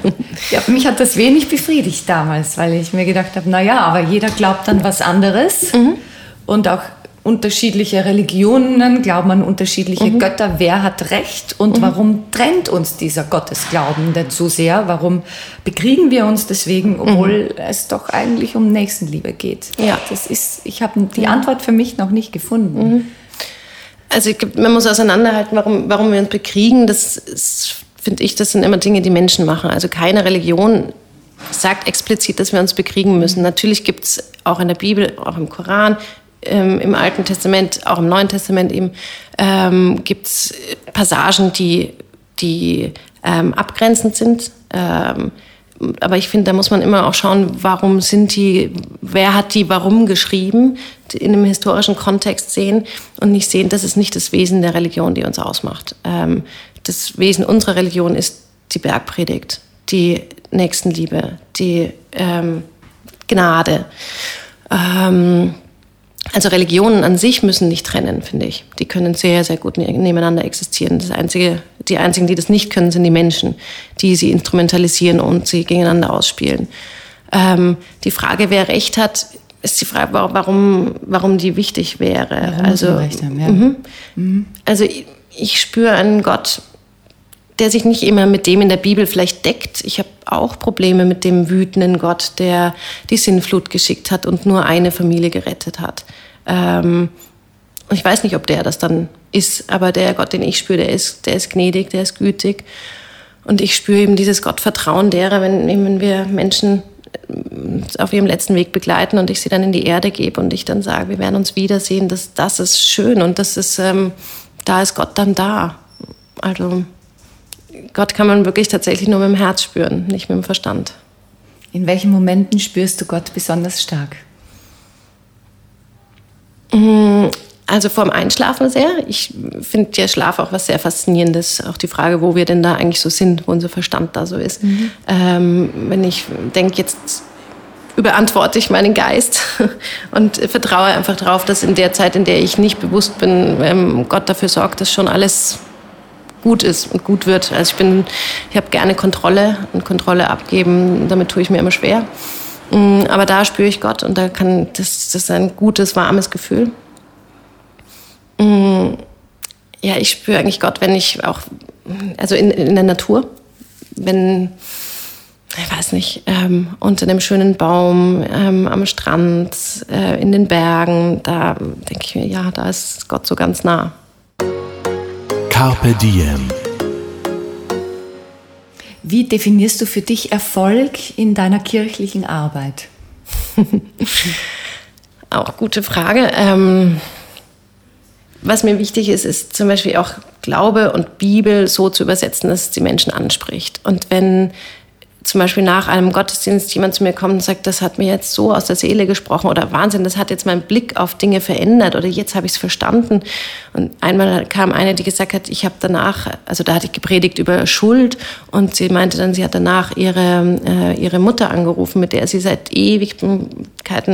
ja. Mich hat das wenig befriedigt damals, weil ich mir gedacht habe, naja, aber jeder glaubt an was anderes. Mhm. Und auch unterschiedliche Religionen glauben an unterschiedliche mhm. Götter. Wer hat Recht und mhm. warum trennt uns dieser Gottesglauben denn so sehr? Warum bekriegen wir uns deswegen, obwohl mhm. es doch eigentlich um Nächstenliebe geht? Ja. Das ist, ich habe die Antwort für mich noch nicht gefunden. Also man muss auseinanderhalten, warum, warum wir uns bekriegen. Das finde ich, das sind immer Dinge, die Menschen machen. Also keine Religion sagt explizit, dass wir uns bekriegen müssen. Natürlich gibt es auch in der Bibel, auch im Koran, ähm, im Alten Testament, auch im Neuen Testament eben, ähm, gibt es Passagen, die, die ähm, abgrenzend sind. Ähm, aber ich finde, da muss man immer auch schauen, warum sind die, wer hat die warum geschrieben, in einem historischen Kontext sehen und nicht sehen, das ist nicht das Wesen der Religion, die uns ausmacht. Ähm, das Wesen unserer Religion ist die Bergpredigt, die Nächstenliebe, die ähm, Gnade. Ähm, also Religionen an sich müssen nicht trennen, finde ich. Die können sehr, sehr gut ne-, nebeneinander existieren. Das einzige, die einzigen, die das nicht können, sind die Menschen, die sie instrumentalisieren und sie gegeneinander ausspielen. Ähm, die Frage, wer Recht hat, ist die Frage, warum, warum die wichtig wäre. Warum also, haben, ja. Mhm. Mhm. also ich, ich spüre einen Gott, der sich nicht immer mit dem in der Bibel vielleicht deckt. Ich habe auch Probleme mit dem wütenden Gott, der die Sinnflut geschickt hat und nur eine Familie gerettet hat. Ähm, ich weiß nicht, ob der das dann ist, aber der Gott, den ich spüre, der ist, der ist gnädig, der ist gütig. Und ich spüre eben dieses Gottvertrauen derer, wenn, wenn wir Menschen äh, auf ihrem letzten Weg begleiten und ich sie dann in die Erde gebe und ich dann sage, wir werden uns wiedersehen, das, das ist schön und das ist, ähm, da ist Gott dann da. Also Gott kann man wirklich tatsächlich nur mit dem Herz spüren, nicht mit dem Verstand. In welchen Momenten spürst du Gott besonders stark? Mm, also vorm Einschlafen sehr. Ich finde ja Schlaf auch was sehr Faszinierendes. Auch die Frage, wo wir denn da eigentlich so sind, wo unser Verstand da so ist. Mhm. Ähm, wenn ich denke, jetzt überantworte ich meinen Geist und vertraue einfach darauf, dass in der Zeit, in der ich nicht bewusst bin, ähm, Gott dafür sorgt, dass schon alles gut ist und gut wird. Also ich bin, ich habe gerne Kontrolle und Kontrolle abgeben, damit tue ich mir immer schwer. Mm, aber da spüre ich Gott und da kann das, das ist ein gutes, warmes Gefühl. Mm, ja, ich spüre eigentlich Gott, wenn ich auch, also in, in der Natur, wenn, ich weiß nicht, ähm, unter einem schönen Baum, ähm, am Strand, äh, in den Bergen, da denke ich mir, ja, da ist Gott so ganz nah. Carpe Diem. Wie definierst du für dich Erfolg in deiner kirchlichen Arbeit? auch gute Frage. Ähm, was mir wichtig ist, ist zum Beispiel auch Glaube und Bibel so zu übersetzen, dass es die Menschen anspricht. Und wenn zum Beispiel nach einem Gottesdienst jemand zu mir kommt und sagt, das hat mir jetzt so aus der Seele gesprochen oder Wahnsinn, das hat jetzt meinen Blick auf Dinge verändert oder jetzt habe ich es verstanden. Und einmal kam eine, die gesagt hat, ich habe danach, also da hatte ich gepredigt über Schuld und sie meinte dann, sie hat danach ihre, äh, ihre Mutter angerufen, mit der sie seit Ewigkeiten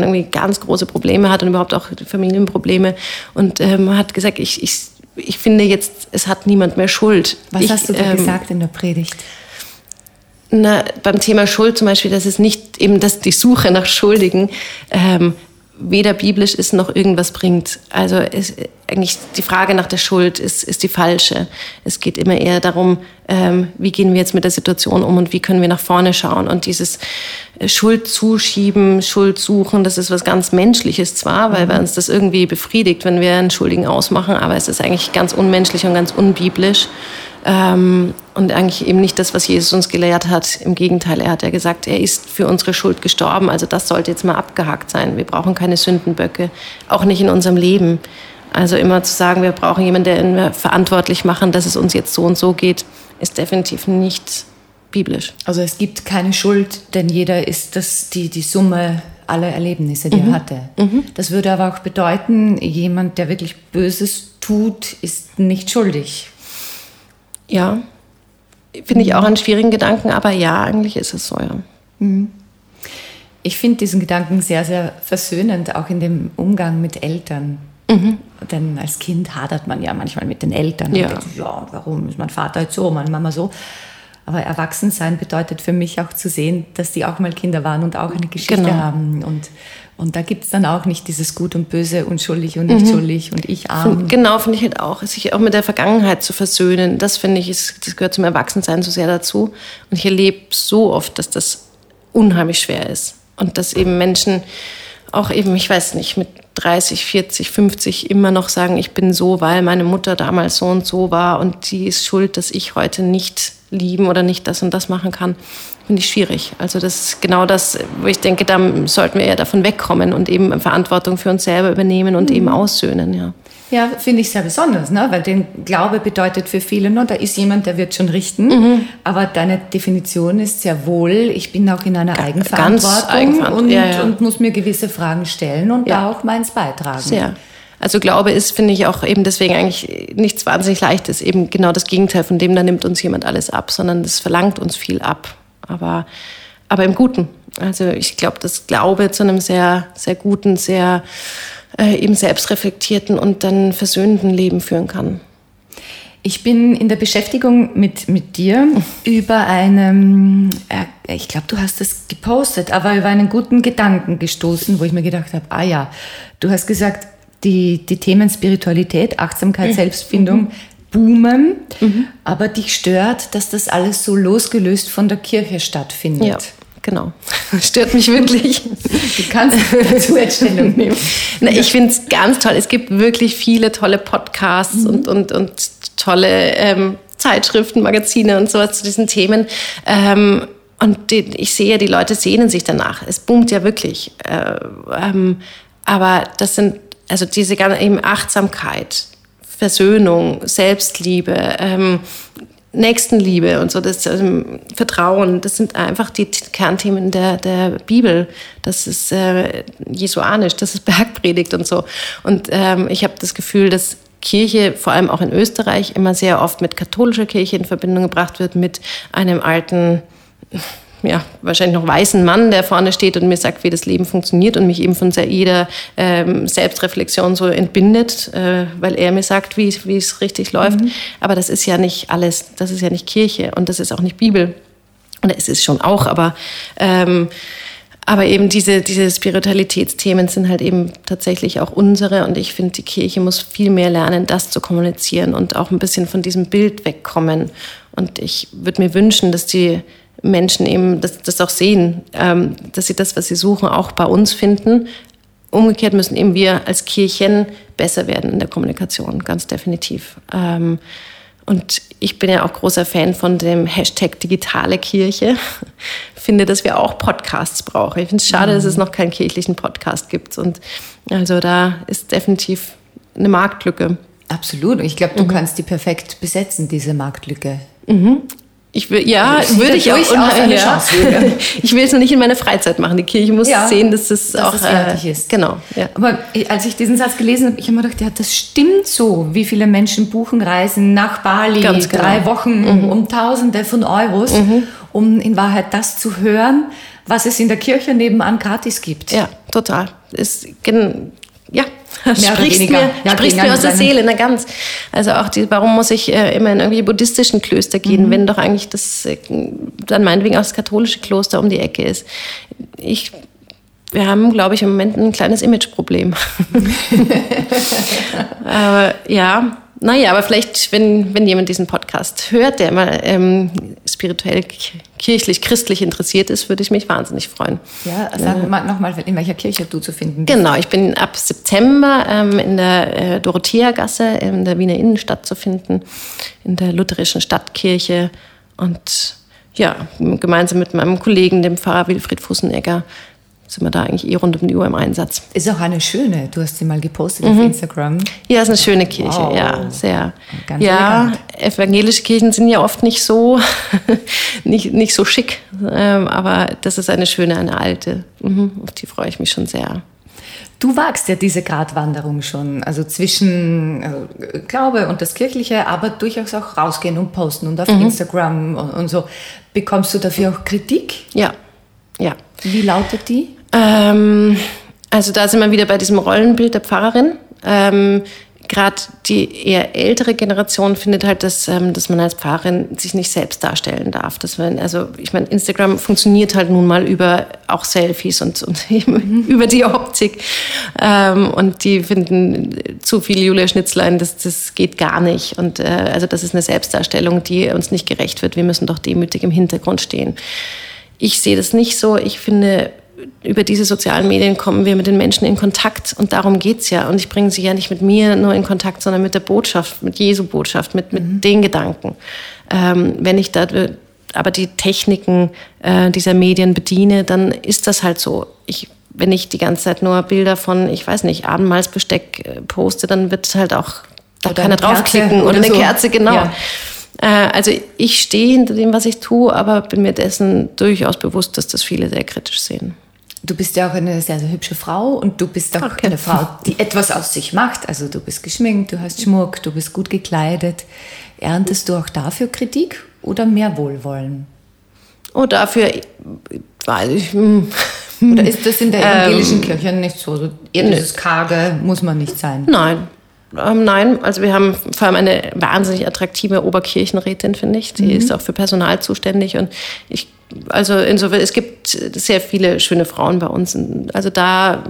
irgendwie ganz große Probleme hat und überhaupt auch Familienprobleme und ähm, hat gesagt, ich, ich, ich finde jetzt, es hat niemand mehr Schuld. Was ich, hast du da ähm, gesagt in der Predigt? Na, beim Thema Schuld zum Beispiel, dass es nicht eben dass die Suche nach Schuldigen ähm, weder biblisch ist noch irgendwas bringt. Also ist, eigentlich die Frage nach der Schuld ist, ist die falsche. Es geht immer eher darum, ähm, wie gehen wir jetzt mit der Situation um und wie können wir nach vorne schauen. Und dieses äh, Schuld zuschieben, Schuld suchen, das ist was ganz Menschliches zwar, weil mhm. uns das irgendwie befriedigt, wenn wir einen Schuldigen ausmachen, aber es ist eigentlich ganz unmenschlich und ganz unbiblisch. Ähm, und eigentlich eben nicht das, was Jesus uns gelehrt hat. Im Gegenteil, er hat ja gesagt, er ist für unsere Schuld gestorben. Also das sollte jetzt mal abgehakt sein. Wir brauchen keine Sündenböcke, auch nicht in unserem Leben. Also immer zu sagen, wir brauchen jemanden, der ihn verantwortlich machen, dass es uns jetzt so und so geht, ist definitiv nicht biblisch. Also es gibt keine Schuld, denn jeder ist das die, die Summe aller Erlebnisse, die mhm. er hatte. Mhm. Das würde aber auch bedeuten, jemand, der wirklich Böses tut, ist nicht schuldig. Ja, finde ich auch einen schwierigen Gedanken, aber ja, eigentlich ist es so, ja. Mhm. Ich finde diesen Gedanken sehr, sehr versöhnend, auch in dem Umgang mit Eltern. Mhm. Denn als Kind hadert man ja manchmal mit den Eltern. Ja, denkt, ja warum ist mein Vater jetzt so, meine Mama so? Aber Erwachsensein bedeutet für mich auch zu sehen, dass die auch mal Kinder waren und auch eine Geschichte genau. haben. Und, und da gibt es dann auch nicht dieses Gut und Böse, unschuldig und nicht mhm. schuldig und ich arm. Genau, finde ich halt auch. Sich auch mit der Vergangenheit zu versöhnen, das finde ich, ist, das gehört zum Erwachsensein so sehr dazu. Und ich erlebe so oft, dass das unheimlich schwer ist. Und dass eben Menschen auch eben, ich weiß nicht, mit 30, 40, 50 immer noch sagen, ich bin so, weil meine Mutter damals so und so war und die ist schuld, dass ich heute nicht lieben oder nicht das und das machen kann, finde ich schwierig. Also das ist genau das, wo ich denke, da sollten wir eher davon wegkommen und eben Verantwortung für uns selber übernehmen und mhm. eben aussöhnen, ja. Ja, finde ich sehr besonders, ne? weil den Glaube bedeutet für viele, ne? da ist jemand, der wird schon richten, mhm. aber deine Definition ist sehr wohl, ich bin auch in einer Ga Eigenverantwortung Eigenverant und, ja, ja. und, muss mir gewisse Fragen stellen und ja. da auch meins beitragen. Sehr. Also Glaube ist, finde ich, auch eben deswegen eigentlich nichts wahnsinnig Leichtes. Eben genau das Gegenteil von dem, da nimmt uns jemand alles ab, sondern das verlangt uns viel ab. Aber, aber im Guten. Also ich glaube, dass Glaube zu einem sehr, sehr guten, sehr äh, eben selbstreflektierten und dann versöhnenden Leben führen kann. Ich bin in der Beschäftigung mit, mit dir über einen, äh, ich glaube, du hast das gepostet, aber über einen guten Gedanken gestoßen, wo ich mir gedacht habe, ah ja, du hast gesagt, die, die Themen Spiritualität, Achtsamkeit, mhm. Selbstfindung mhm. Boomen, mhm. aber dich stört, dass das alles so losgelöst von der Kirche stattfindet. Ja. Genau, stört mich wirklich. Du kannst dazu Stellung nehmen. Na, ich finde es ganz toll. Es gibt wirklich viele tolle Podcasts mhm. und, und, und tolle ähm, Zeitschriften, Magazine und sowas zu diesen Themen. Ähm, und die, ich sehe, die Leute sehnen sich danach. Es boomt ja wirklich. Äh, ähm, aber das sind also diese ganze eben Achtsamkeit, Versöhnung, Selbstliebe, ähm, Nächstenliebe und so, das ähm, Vertrauen, das sind einfach die Kernthemen der, der Bibel. Das ist äh, jesuanisch, das ist Bergpredigt und so. Und ähm, ich habe das Gefühl, dass Kirche, vor allem auch in Österreich, immer sehr oft mit katholischer Kirche in Verbindung gebracht wird, mit einem alten ja, wahrscheinlich noch weißen Mann, der vorne steht und mir sagt, wie das Leben funktioniert und mich eben von jeder ähm, Selbstreflexion so entbindet, äh, weil er mir sagt, wie, es richtig läuft. Mhm. Aber das ist ja nicht alles, das ist ja nicht Kirche und das ist auch nicht Bibel. Und es ist schon auch, aber, ähm, aber eben diese, diese Spiritualitätsthemen sind halt eben tatsächlich auch unsere und ich finde, die Kirche muss viel mehr lernen, das zu kommunizieren und auch ein bisschen von diesem Bild wegkommen. Und ich würde mir wünschen, dass die Menschen eben das, das auch sehen, ähm, dass sie das, was sie suchen, auch bei uns finden. Umgekehrt müssen eben wir als Kirchen besser werden in der Kommunikation, ganz definitiv. Ähm, Und ich bin ja auch großer Fan von dem Hashtag digitale Kirche. Finde, dass wir auch Podcasts brauchen. Ich finde es schade, mhm. dass es noch keinen kirchlichen Podcast gibt. Und also da ist definitiv eine Marktlücke. Absolut. Ich glaube, du mhm. kannst die perfekt besetzen, diese Marktlücke. Mhm. Ich will, ja, ich würde ich auch. Eine ja. Chance, ich will es nur nicht in meiner Freizeit machen. Die Kirche muss ja, sehen, dass es dass auch es äh, ist. Genau. Ja. Aber als ich diesen Satz gelesen habe, ich habe mir gedacht, ja, das stimmt so. Wie viele Menschen buchen Reisen nach Bali, genau. drei Wochen mhm. um Tausende von Euros, mhm. um in Wahrheit das zu hören, was es in der Kirche nebenan gratis gibt. Ja, total. Ist, ja, sprichst mir, ja, sprichst mir aus der Seele, na ganz. Also auch die, warum muss ich äh, immer in irgendwie buddhistischen Klöster gehen, mhm. wenn doch eigentlich das, äh, dann meinetwegen auch das katholische Kloster um die Ecke ist. Ich, wir haben, glaube ich, im Moment ein kleines Imageproblem. Aber ja, naja, aber vielleicht, wenn, wenn jemand diesen Podcast hört, der mal ähm, spirituell, kirchlich, christlich interessiert ist, würde ich mich wahnsinnig freuen. Ja, sag ja. nochmal, in welcher Kirche du zu finden bist. Genau, ich bin ab September ähm, in der äh, Dorothea-Gasse in der Wiener Innenstadt zu finden, in der lutherischen Stadtkirche und ja, gemeinsam mit meinem Kollegen, dem Pfarrer Wilfried Fussenegger, sind wir da eigentlich eh rund um die Uhr im Einsatz. Ist auch eine schöne, du hast sie mal gepostet mhm. auf Instagram. Ja, ist eine schöne Kirche, wow. ja, sehr. Ganz ja, elegant. evangelische Kirchen sind ja oft nicht so, nicht, nicht so schick, ähm, aber das ist eine schöne, eine alte. Mhm, auf die freue ich mich schon sehr. Du wagst ja diese Gratwanderung schon, also zwischen äh, Glaube und das Kirchliche, aber durchaus auch rausgehen und posten und auf mhm. Instagram und, und so. Bekommst du dafür auch Kritik? Ja, ja. Wie lautet die? Ähm, also da sind wir wieder bei diesem Rollenbild der Pfarrerin. Ähm, Gerade die eher ältere Generation findet halt, dass, ähm, dass man als Pfarrerin sich nicht selbst darstellen darf. Dass man, also ich meine, Instagram funktioniert halt nun mal über auch Selfies und, und eben über die Optik. Ähm, und die finden zu viel Julia Schnitzlein, das, das geht gar nicht. Und äh, also das ist eine Selbstdarstellung, die uns nicht gerecht wird. Wir müssen doch demütig im Hintergrund stehen. Ich sehe das nicht so. Ich finde, über diese sozialen Medien kommen wir mit den Menschen in Kontakt und darum geht es ja. Und ich bringe sie ja nicht mit mir nur in Kontakt, sondern mit der Botschaft, mit Jesu Botschaft, mit, mit mhm. den Gedanken. Ähm, wenn ich da aber die Techniken äh, dieser Medien bediene, dann ist das halt so. Ich, wenn ich die ganze Zeit nur Bilder von, ich weiß nicht, Abendmahlsbesteck äh, poste, dann wird halt auch da keiner draufklicken oder, oder, eine so. Kerze, genau. Ja. Äh, also ich stehe hinter dem, was ich tue, aber bin mir dessen durchaus bewusst, dass das viele sehr kritisch sehen. Du bist ja auch eine sehr, sehr hübsche Frau und du bist auch okay. eine Frau, die etwas aus sich macht. Also du bist geschminkt, du hast Schmuck, du bist gut gekleidet. Erntest du auch dafür Kritik oder mehr Wohlwollen? Oh, dafür weiß ich. Hm. Oder ist das in der evangelischen ähm, Kirche nicht so? Eher dieses Karge muss man nicht sein. Nein, ähm, nein, also wir haben vor allem eine wahnsinnig attraktive Oberkirchenrätin, finde ich. Die mhm. ist auch für Personal zuständig und ich, also insofern, es gibt sehr viele schöne Frauen bei uns. Also da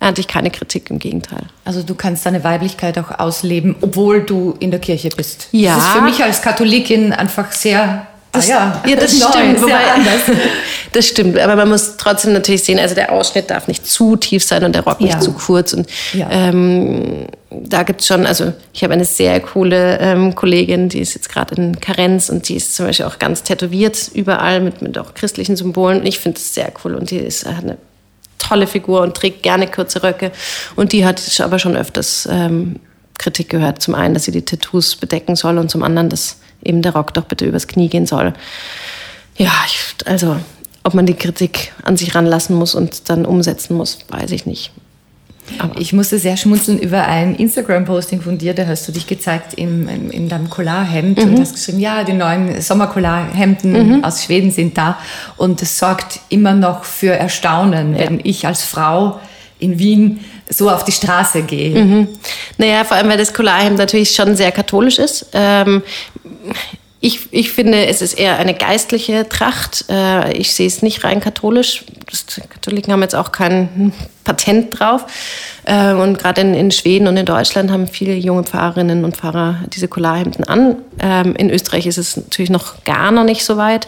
ernte ich keine Kritik, im Gegenteil. Also du kannst deine Weiblichkeit auch ausleben, obwohl du in der Kirche bist. Ja. Das ist für mich als Katholikin einfach sehr das, ah, ja. ja, das Neu, stimmt. Wobei, das stimmt, aber man muss trotzdem natürlich sehen, also der Ausschnitt darf nicht zu tief sein und der Rock nicht ja. zu kurz. Und ähm, da gibt es schon, also ich habe eine sehr coole ähm, Kollegin, die ist jetzt gerade in Karenz und die ist zum Beispiel auch ganz tätowiert überall mit, mit auch christlichen Symbolen. Und ich finde das sehr cool und die ist, hat eine tolle Figur und trägt gerne kurze Röcke. Und die hat aber schon öfters ähm, Kritik gehört. Zum einen, dass sie die Tattoos bedecken soll und zum anderen, dass eben der Rock doch bitte übers Knie gehen soll. Ja, ich, also ob man die Kritik an sich ranlassen muss und dann umsetzen muss, weiß ich nicht. Aber ich musste sehr schmunzeln über ein Instagram-Posting von dir, da hast du dich gezeigt in, in, in deinem Collarhemd mhm. und hast geschrieben, ja, die neuen Sommercollarhemden mhm. aus Schweden sind da und es sorgt immer noch für Erstaunen, ja. wenn ich als Frau in Wien so auf die Straße gehe. Mhm. Naja, vor allem, weil das Collarhemd natürlich schon sehr katholisch ist. Ähm, ich, ich finde, es ist eher eine geistliche Tracht. Äh, ich sehe es nicht rein katholisch. Die Katholiken haben jetzt auch kein Patent drauf. Äh, und gerade in, in Schweden und in Deutschland haben viele junge Pfarrerinnen und Pfarrer diese Collarhemden an. Ähm, in Österreich ist es natürlich noch gar noch nicht so weit.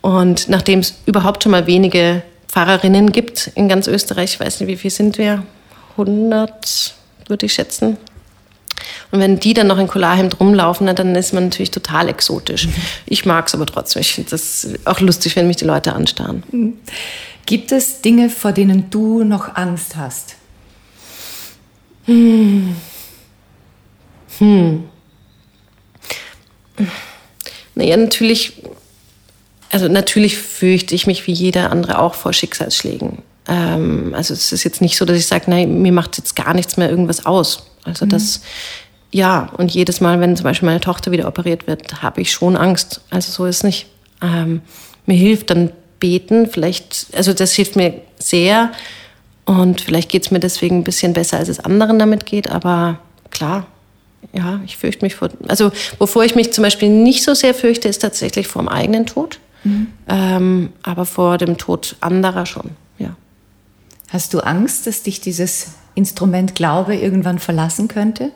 Und nachdem es überhaupt schon mal wenige Pfarrerinnen gibt in ganz Österreich, ich weiß nicht, wie viel sind wir? 100, würde ich schätzen. Und wenn die dann noch in Colarhemd rumlaufen, dann ist man natürlich total exotisch. Mhm. Ich mag es aber trotzdem. Ich finde das auch lustig, wenn mich die Leute anstarren. Mhm. Gibt es Dinge, vor denen du noch Angst hast? Hm. Hm. Naja, natürlich, also natürlich fürchte ich mich wie jeder andere auch vor Schicksalsschlägen. Ähm, also es ist jetzt nicht so, dass ich sage, nein, mir macht jetzt gar nichts mehr irgendwas aus. Also mhm. das, ja, und jedes Mal, wenn zum Beispiel meine Tochter wieder operiert wird, habe ich schon Angst. Also so ist es nicht. Ähm, mir hilft dann beten, vielleicht, also das hilft mir sehr. Und vielleicht geht es mir deswegen ein bisschen besser, als es anderen damit geht. Aber klar, ja, ich fürchte mich vor. Also, wovor ich mich zum Beispiel nicht so sehr fürchte, ist tatsächlich vor dem eigenen Tod. Mhm. Ähm, aber vor dem Tod anderer schon. Hast du Angst, dass dich dieses Instrument Glaube irgendwann verlassen könnte?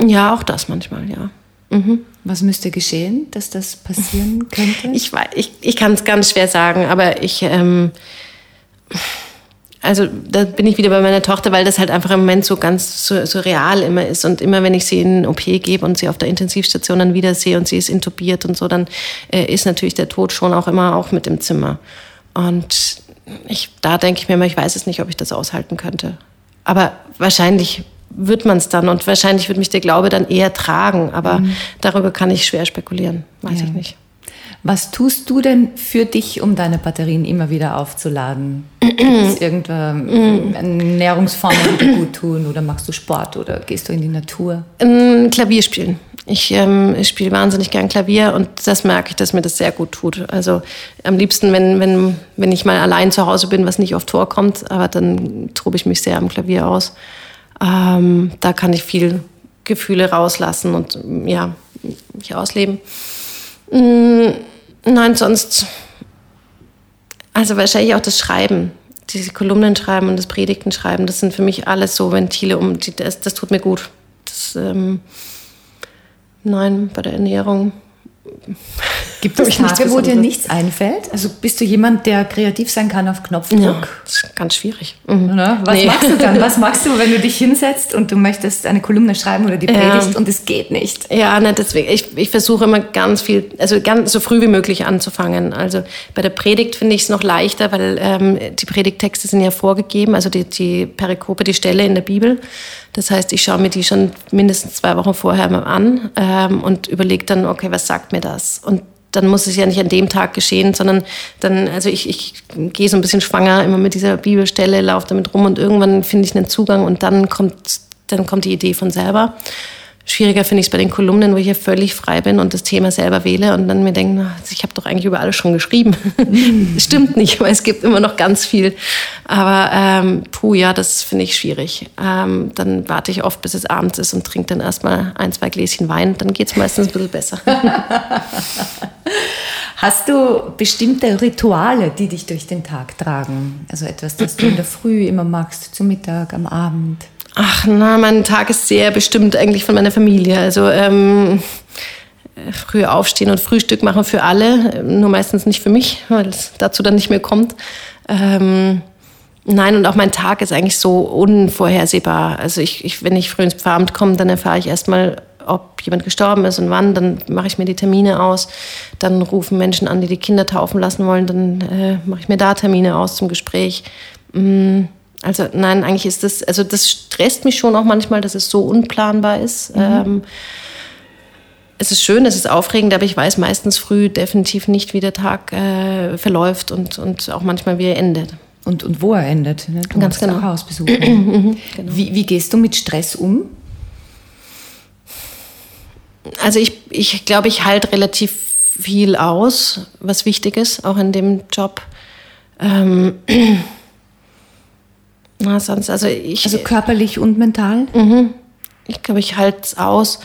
Ja, auch das manchmal, ja. Mhm. Was müsste geschehen, dass das passieren könnte? Ich, ich, ich kann es ganz schwer sagen, aber ich. Ähm, also da bin ich wieder bei meiner Tochter, weil das halt einfach im Moment so ganz so, so real immer ist. Und immer wenn ich sie in OP gebe und sie auf der Intensivstation dann wieder sehe und sie ist intubiert und so, dann äh, ist natürlich der Tod schon auch immer auch mit im Zimmer. Und ich, da denke ich mir immer, ich weiß es nicht, ob ich das aushalten könnte. Aber wahrscheinlich wird man es dann und wahrscheinlich wird mich der Glaube dann eher tragen. Aber mhm. darüber kann ich schwer spekulieren, weiß ja. ich nicht. Was tust du denn für dich, um deine Batterien immer wieder aufzuladen? Gibt es irgendeine Ernährungsform, die dir gut tun? Oder machst du Sport oder gehst du in die Natur? Klavier spielen. Ich, ähm, spiele wahnsinnig gern Klavier und das merke ich, dass mir das sehr gut tut. Also am liebsten, wenn, wenn, wenn ich mal allein zu Hause bin, was nicht oft vorkommt, aber dann tobe ich mich sehr am Klavier aus. Ähm, da kann ich viel Gefühle rauslassen und ja, mich ausleben. Mm, nein, sonst. Also wahrscheinlich auch das Schreiben, diese Kolumnen schreiben und das Predigten schreiben, das sind für mich alles so Ventile, um die, das, das tut mir gut. Das, ähm, nein, bei der Ernährung Gibt es Tage, wo dir nichts einfällt? Also bist du jemand, der kreativ sein kann auf Knopfdruck? Ja, das ist ganz schwierig. Mhm. Was nee. machst du dann? Was machst du, wenn du dich hinsetzt und du möchtest eine Kolumne schreiben oder die Predigt ja. und es geht nicht? Ja, ne, deswegen. Ich, ich versuche immer ganz viel, also ganz so früh wie möglich anzufangen. Also bei der Predigt finde ich es noch leichter, weil ähm, die Predigttexte sind ja vorgegeben, also die, die Perikope, die Stelle in der Bibel. Das heißt, ich schaue mir die schon mindestens zwei Wochen vorher mal an ähm, und überlege dann, okay, was sagt mir das? Und dann muss es ja nicht an dem Tag geschehen, sondern dann, also ich, ich gehe so ein bisschen schwanger immer mit dieser Bibelstelle, laufe damit rum und irgendwann finde ich einen Zugang und dann kommt, dann kommt die Idee von selber. Schwieriger finde ich es bei den Kolumnen, wo ich ja völlig frei bin und das Thema selber wähle und dann mir denke, ich habe doch eigentlich über alles schon geschrieben. das stimmt nicht, weil es gibt immer noch ganz viel. Aber ähm, puh, ja, das finde ich schwierig. Ähm, dann warte ich oft, bis es abends ist und trinke dann erstmal ein, zwei Gläschen Wein. Dann geht es meistens ein bisschen besser. Hast du bestimmte Rituale, die dich durch den Tag tragen? Also etwas, das du in der Früh immer machst, zum Mittag, am Abend? Ach, na, mein Tag ist sehr bestimmt eigentlich von meiner Familie. Also ähm, früh aufstehen und Frühstück machen für alle, nur meistens nicht für mich, weil es dazu dann nicht mehr kommt. Ähm, nein, und auch mein Tag ist eigentlich so unvorhersehbar. Also ich, ich wenn ich früh ins Pfarramt komme, dann erfahre ich erstmal, ob jemand gestorben ist und wann, dann mache ich mir die Termine aus. Dann rufen Menschen an, die die Kinder taufen lassen wollen, dann äh, mache ich mir da Termine aus zum Gespräch. Mm also nein, eigentlich ist das, also das stresst mich schon auch manchmal, dass es so unplanbar ist. Mhm. Ähm, es ist schön, es ist aufregend, aber ich weiß meistens früh definitiv nicht, wie der Tag äh, verläuft und, und auch manchmal, wie er endet. Und, und wo er endet. Ne? Du Ganz genau. Hausbesuch. mhm, genau. wie, wie gehst du mit Stress um? Also ich, ich glaube, ich halte relativ viel aus, was wichtig ist, auch in dem Job. Ähm, Na, sonst, also ich. Also körperlich und mental? Mhm. Ich glaube, ich halte es aus.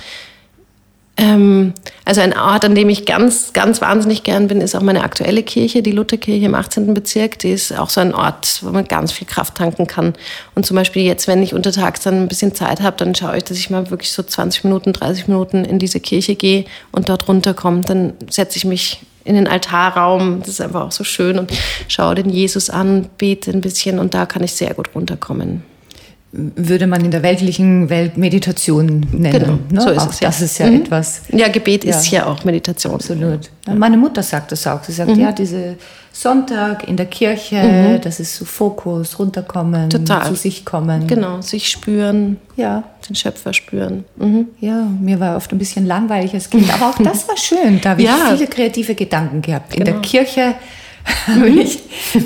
Ähm, also ein Ort, an dem ich ganz, ganz wahnsinnig gern bin, ist auch meine aktuelle Kirche, die Lutherkirche im 18. Bezirk. Die ist auch so ein Ort, wo man ganz viel Kraft tanken kann. Und zum Beispiel jetzt, wenn ich untertags dann ein bisschen Zeit habe, dann schaue ich, dass ich mal wirklich so 20 Minuten, 30 Minuten in diese Kirche gehe und dort runterkomme. Dann setze ich mich in den Altarraum. Das ist einfach auch so schön und schaue den Jesus an, bete ein bisschen und da kann ich sehr gut runterkommen. würde man in der weltlichen Welt Meditation nennen. Genau, ne? so ist auch es, ja. Das ist ja Mhm. etwas. Ja, Gebet ist Ja. ja auch Meditation. Absolut. Meine Mutter sagt das auch. Sie sagt, Mhm. ja, diese Sonntag in der Kirche, das ist so Fokus, runterkommen, Total. zu sich kommen. Genau, sich spüren, Ja, den Schöpfer spüren. Mhm. ja, mir war oft ein bisschen langweilig als Kind, aber auch das war schön. Da habe ich Ja. viele kreative Gedanken gehabt. In der Genau. Kirche bin ich,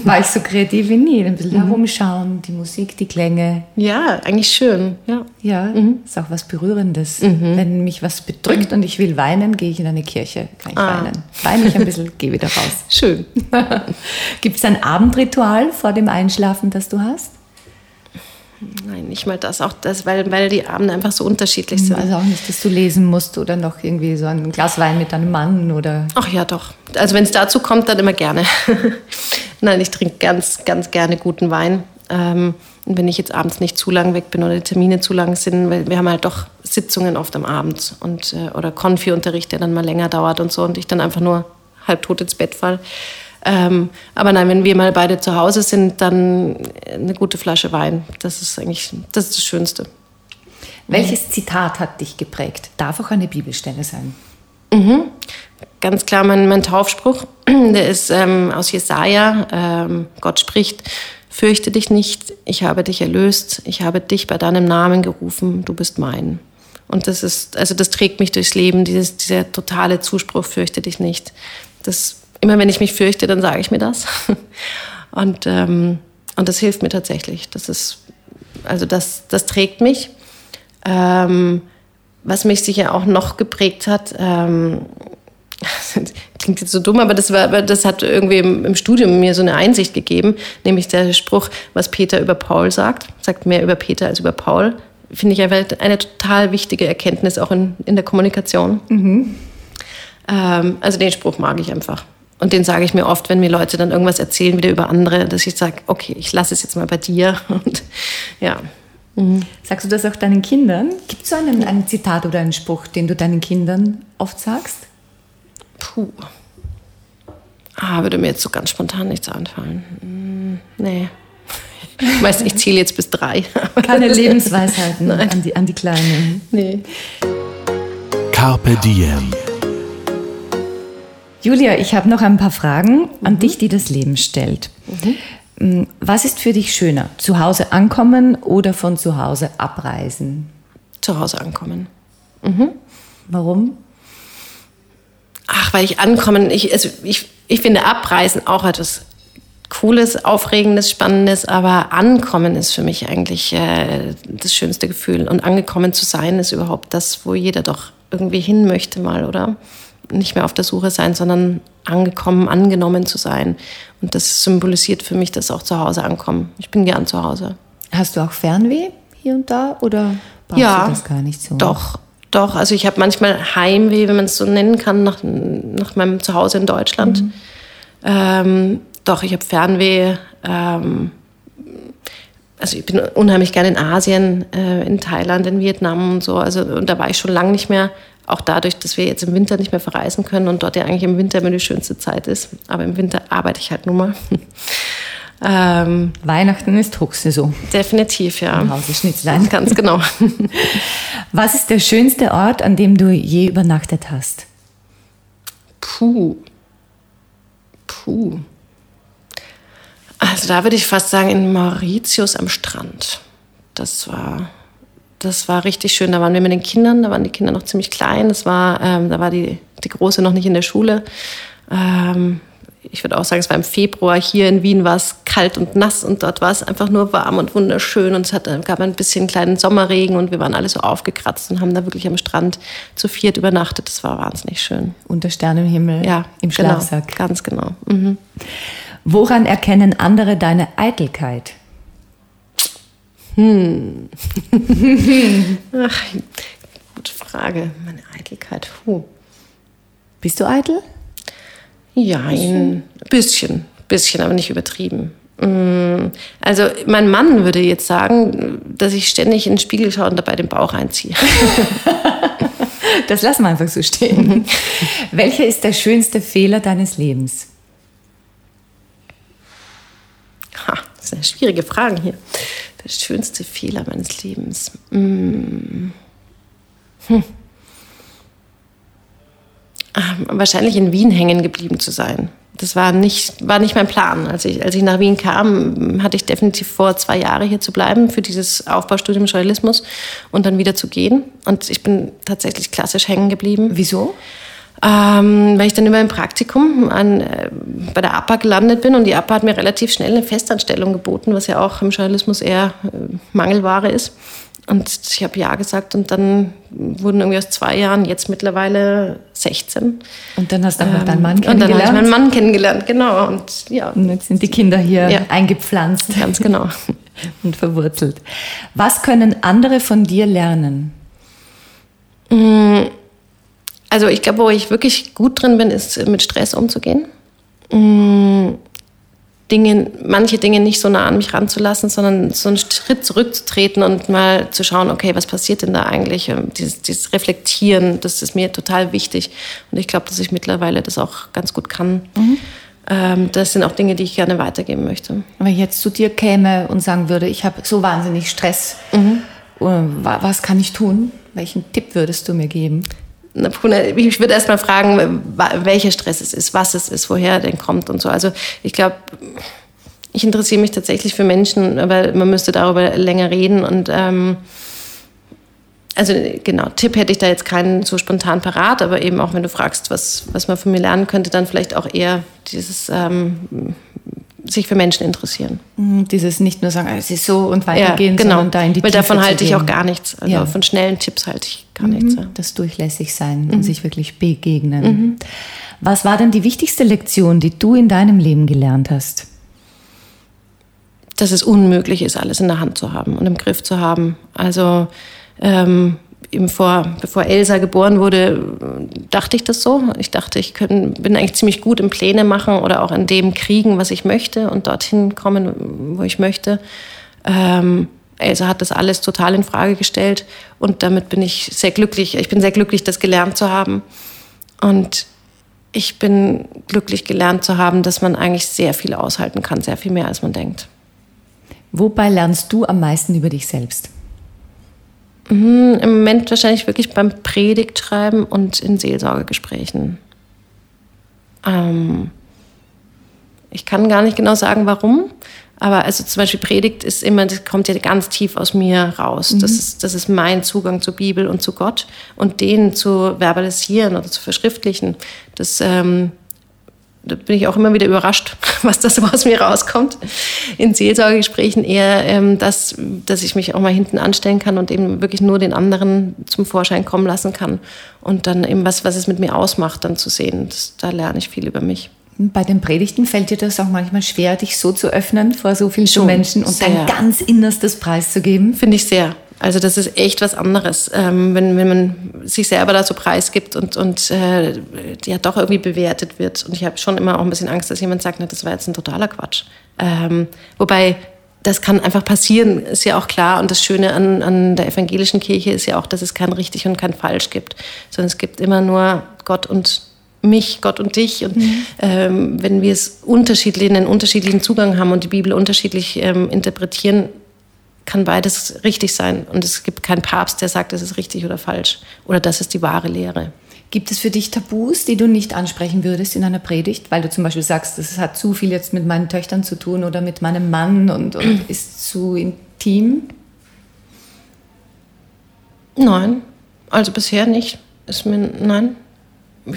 war ich so kreativ wie nie. Ein bisschen herumschauen, die Musik, die Klänge. Ja, eigentlich schön. Ja. Ja, ist auch was Berührendes. Wenn mich was bedrückt und ich will weinen, gehe ich in eine Kirche, kann ich weinen. Weine ich ein bisschen, gehe wieder raus. Schön. Gibt es ein Abendritual vor dem Einschlafen, das du hast? Nein, nicht mal das. Auch das, weil, weil die Abende einfach so unterschiedlich sind. Also auch nicht, dass du lesen musst oder noch irgendwie so ein Glas Wein mit deinem Mann oder. Ach ja, doch. Also wenn es dazu kommt, dann immer gerne. Nein, ich trinke ganz, ganz gerne guten Wein. Ähm, und wenn ich jetzt abends nicht zu lang weg bin oder die Termine zu lang sind, weil wir haben halt doch Sitzungen oft am Abend und, äh, oder Konfi-Unterricht, der dann mal länger dauert und so und ich dann einfach nur halbtot ins Bett fall. Ähm, aber nein, wenn wir mal beide zu Hause sind, dann eine gute Flasche Wein. Das ist eigentlich das, ist das Schönste. Welches Zitat hat dich geprägt? Darf auch eine Bibelstelle sein. Ganz klar, mein, mein Taufspruch, der ist ähm, aus Jesaja. Ähm, Gott spricht: Fürchte dich nicht, ich habe dich erlöst, ich habe dich bei deinem Namen gerufen, du bist mein. Und das ist, also das trägt mich durchs Leben, dieses, dieser totale Zuspruch: Fürchte dich nicht. Das, immer wenn ich mich fürchte, dann sage ich mir das. Und, ähm, und das hilft mir tatsächlich. Das ist, also das, das trägt mich. Ähm, was mich sicher auch noch geprägt hat, ähm, klingt jetzt so dumm, aber das, war, das hat irgendwie im, im Studium mir so eine Einsicht gegeben, nämlich der Spruch, was Peter über Paul sagt, sagt mehr über Peter als über Paul. Finde ich einfach eine total wichtige Erkenntnis auch in, in der Kommunikation. Ähm, also den Spruch mag ich einfach. Und den sage ich mir oft, wenn mir Leute dann irgendwas erzählen wieder über andere, dass ich sage, okay, ich lasse es jetzt mal bei dir. Und ja, Sagst du das auch deinen Kindern? Gibt es so einen, ein Zitat oder einen Spruch, den du deinen Kindern oft sagst? Puh. Ah, würde mir jetzt so ganz spontan nichts einfallen. Hm, nee. Ich weiß, ich zähle jetzt bis drei. Keine Lebensweisheiten an die, an die Kleinen. nee. Carpe Diem. Julia, ich habe noch ein paar Fragen an dich, die das Leben stellt. Mm, Was ist für dich schöner? Zu Hause ankommen oder von zu Hause abreisen? Zu Hause ankommen. Warum? Ach, weil ich ankommen, ich, also ich, ich finde Abreisen auch etwas Cooles, Aufregendes, Spannendes, aber ankommen ist für mich eigentlich äh, das schönste Gefühl. Und angekommen zu sein ist überhaupt das, wo jeder doch irgendwie hin möchte mal, oder? Nicht mehr auf der Suche sein, sondern angekommen, angenommen zu sein. Und das symbolisiert für mich das auch zu Hause ankommen. Ich bin gern zu Hause. Hast du auch Fernweh hier und da oder brauchst Ja, du das gar nicht so? Doch, doch. Also ich habe manchmal Heimweh, wenn man es so nennen kann, nach, nach meinem Zuhause in Deutschland. Ähm, doch, ich habe Fernweh. Ähm, also ich bin unheimlich gerne in Asien, äh, in Thailand, in Vietnam und so. Also und da war ich schon lange nicht mehr. Auch dadurch, dass wir jetzt im Winter nicht mehr verreisen können und dort ja eigentlich im Winter immer die schönste Zeit ist. Aber im Winter arbeite ich halt nun mal. ähm, Weihnachten ist Hochsaison. definitiv, ja. Im Hause Schnitzlein. Ganz genau. Was ist der schönste Ort, an dem du je übernachtet hast? Puh. Puh. Also da würde ich fast sagen, in Mauritius am Strand. Das war, das war richtig schön. Da waren wir mit den Kindern, da waren die Kinder noch ziemlich klein. Das war, ähm, da war die, die Große noch nicht in der Schule. Ähm, ich würde auch sagen, es war im Februar. Hier in Wien war es kalt und nass und dort war es einfach nur warm und wunderschön. Und es hat, gab ein bisschen kleinen Sommerregen und wir waren alle so aufgekratzt und haben da wirklich am Strand zu viert übernachtet. Das war wahnsinnig schön. Unter Sternenhimmel Ja, im genau, Schlafsack. ganz genau. Mhm. Woran erkennen andere deine Eitelkeit? Ach, gute Frage. Meine Eitelkeit. Puh. Bist du eitel? Ja, ein bisschen, bisschen, aber nicht übertrieben. Mm, Also mein Mann würde jetzt sagen, dass ich ständig in den Spiegel schaue und dabei den Bauch einziehe. Das lassen wir einfach so stehen. Welcher ist der schönste Fehler deines Lebens? Ha, das sind schwierige Fragen hier. Der schönste Fehler meines Lebens. Hm. Hm. Ähm, wahrscheinlich in Wien hängen geblieben zu sein. Das war nicht, war nicht mein Plan. Als ich, als ich nach Wien kam, hatte ich definitiv vor, zwei Jahre hier zu bleiben für dieses Aufbaustudium Journalismus und dann wieder zu gehen. Und ich bin tatsächlich klassisch hängen geblieben. Wieso? Ähm, weil ich dann über ein Praktikum an, äh, bei der APA gelandet bin und die APA hat mir relativ schnell eine Festanstellung geboten, was ja auch im Journalismus eher äh, Mangelware ist. Und ich habe Ja gesagt und dann wurden irgendwie aus zwei Jahren jetzt mittlerweile 16. Und dann hast du auch noch deinen Mann kennengelernt? Und dann habe ich meinen Mann kennengelernt, genau. Und, ja. und jetzt sind die Kinder hier ja. eingepflanzt. Ganz genau. und verwurzelt. Was können andere von dir lernen? Mm, also ich glaube, wo ich wirklich gut drin bin, ist mit Stress umzugehen. Mm, Dinge, manche Dinge nicht so nah an mich ranzulassen, sondern so einen Schritt zurückzutreten und mal zu schauen, okay, was passiert denn da eigentlich? Dieses, dieses Reflektieren, das ist mir total wichtig. Und ich glaube, dass ich mittlerweile das auch ganz gut kann. Mhm. Ähm, das sind auch Dinge, die ich gerne weitergeben möchte. Wenn ich jetzt zu dir käme und sagen würde, ich habe so wahnsinnig Stress, mhm. was kann ich tun? Welchen Tipp würdest du mir geben? Ich würde erst mal fragen, welcher Stress es ist, was es ist, woher er denn kommt und so. Also ich glaube, ich interessiere mich tatsächlich für Menschen, aber man müsste darüber länger reden und ähm, also genau, Tipp hätte ich da jetzt keinen so spontan parat, aber eben auch wenn du fragst, was, was man von mir lernen könnte, dann vielleicht auch eher dieses ähm, sich für Menschen interessieren. Mhm, dieses nicht nur sagen, ah, es ist so und weitergehen, ja, genau. sondern da in die Weil Tiefe davon halte ich auch gar nichts. Also ja. von schnellen Tipps halte ich gar mhm. nichts. Ja. Das durchlässig sein mhm. und sich wirklich begegnen. Mhm. Was war denn die wichtigste Lektion, die du in deinem Leben gelernt hast? Dass es unmöglich ist, alles in der Hand zu haben und im Griff zu haben. Also ähm, eben vor, bevor Elsa geboren wurde, dachte ich das so. Ich dachte, ich können, bin eigentlich ziemlich gut im Pläne machen oder auch in dem kriegen, was ich möchte und dorthin kommen, wo ich möchte. Ähm, Elsa hat das alles total in Frage gestellt und damit bin ich sehr glücklich. Ich bin sehr glücklich, das gelernt zu haben. Und ich bin glücklich gelernt zu haben, dass man eigentlich sehr viel aushalten kann, sehr viel mehr als man denkt. Wobei lernst du am meisten über dich selbst? Mhm, Im Moment wahrscheinlich wirklich beim Predigtschreiben und in Seelsorgegesprächen. Ähm, ich kann gar nicht genau sagen, warum. Aber also zum Beispiel Predigt ist immer, das kommt ja ganz tief aus mir raus. Mhm. Das, ist, das ist mein Zugang zur Bibel und zu Gott. Und den zu verbalisieren oder zu verschriftlichen, das ähm, da bin ich auch immer wieder überrascht, was da so aus mir rauskommt. In Seelsorgegesprächen eher, ähm, dass, dass ich mich auch mal hinten anstellen kann und eben wirklich nur den anderen zum Vorschein kommen lassen kann. Und dann eben was, was es mit mir ausmacht, dann zu sehen. Das, da lerne ich viel über mich. Bei den Predigten fällt dir das auch manchmal schwer, dich so zu öffnen vor so vielen Schon, Menschen und sehr. dein ganz Innerstes preiszugeben? Finde ich sehr. Also das ist echt was anderes, ähm, wenn, wenn man sich selber da so preisgibt und, und äh, ja doch irgendwie bewertet wird. Und ich habe schon immer auch ein bisschen Angst, dass jemand sagt, na, das war jetzt ein totaler Quatsch. Ähm, wobei das kann einfach passieren, ist ja auch klar. Und das Schöne an, an der evangelischen Kirche ist ja auch, dass es kein richtig und kein falsch gibt, sondern es gibt immer nur Gott und mich, Gott und dich. Und mhm. ähm, wenn wir es unterschiedlich, einen unterschiedlichen Zugang haben und die Bibel unterschiedlich ähm, interpretieren, kann beides richtig sein. Und es gibt keinen Papst, der sagt, das ist richtig oder falsch. Oder das ist die wahre Lehre. Gibt es für dich Tabus, die du nicht ansprechen würdest in einer Predigt? Weil du zum Beispiel sagst, das hat zu viel jetzt mit meinen Töchtern zu tun oder mit meinem Mann und, und ist zu intim? Nein, also bisher nicht. Ist mir, nein,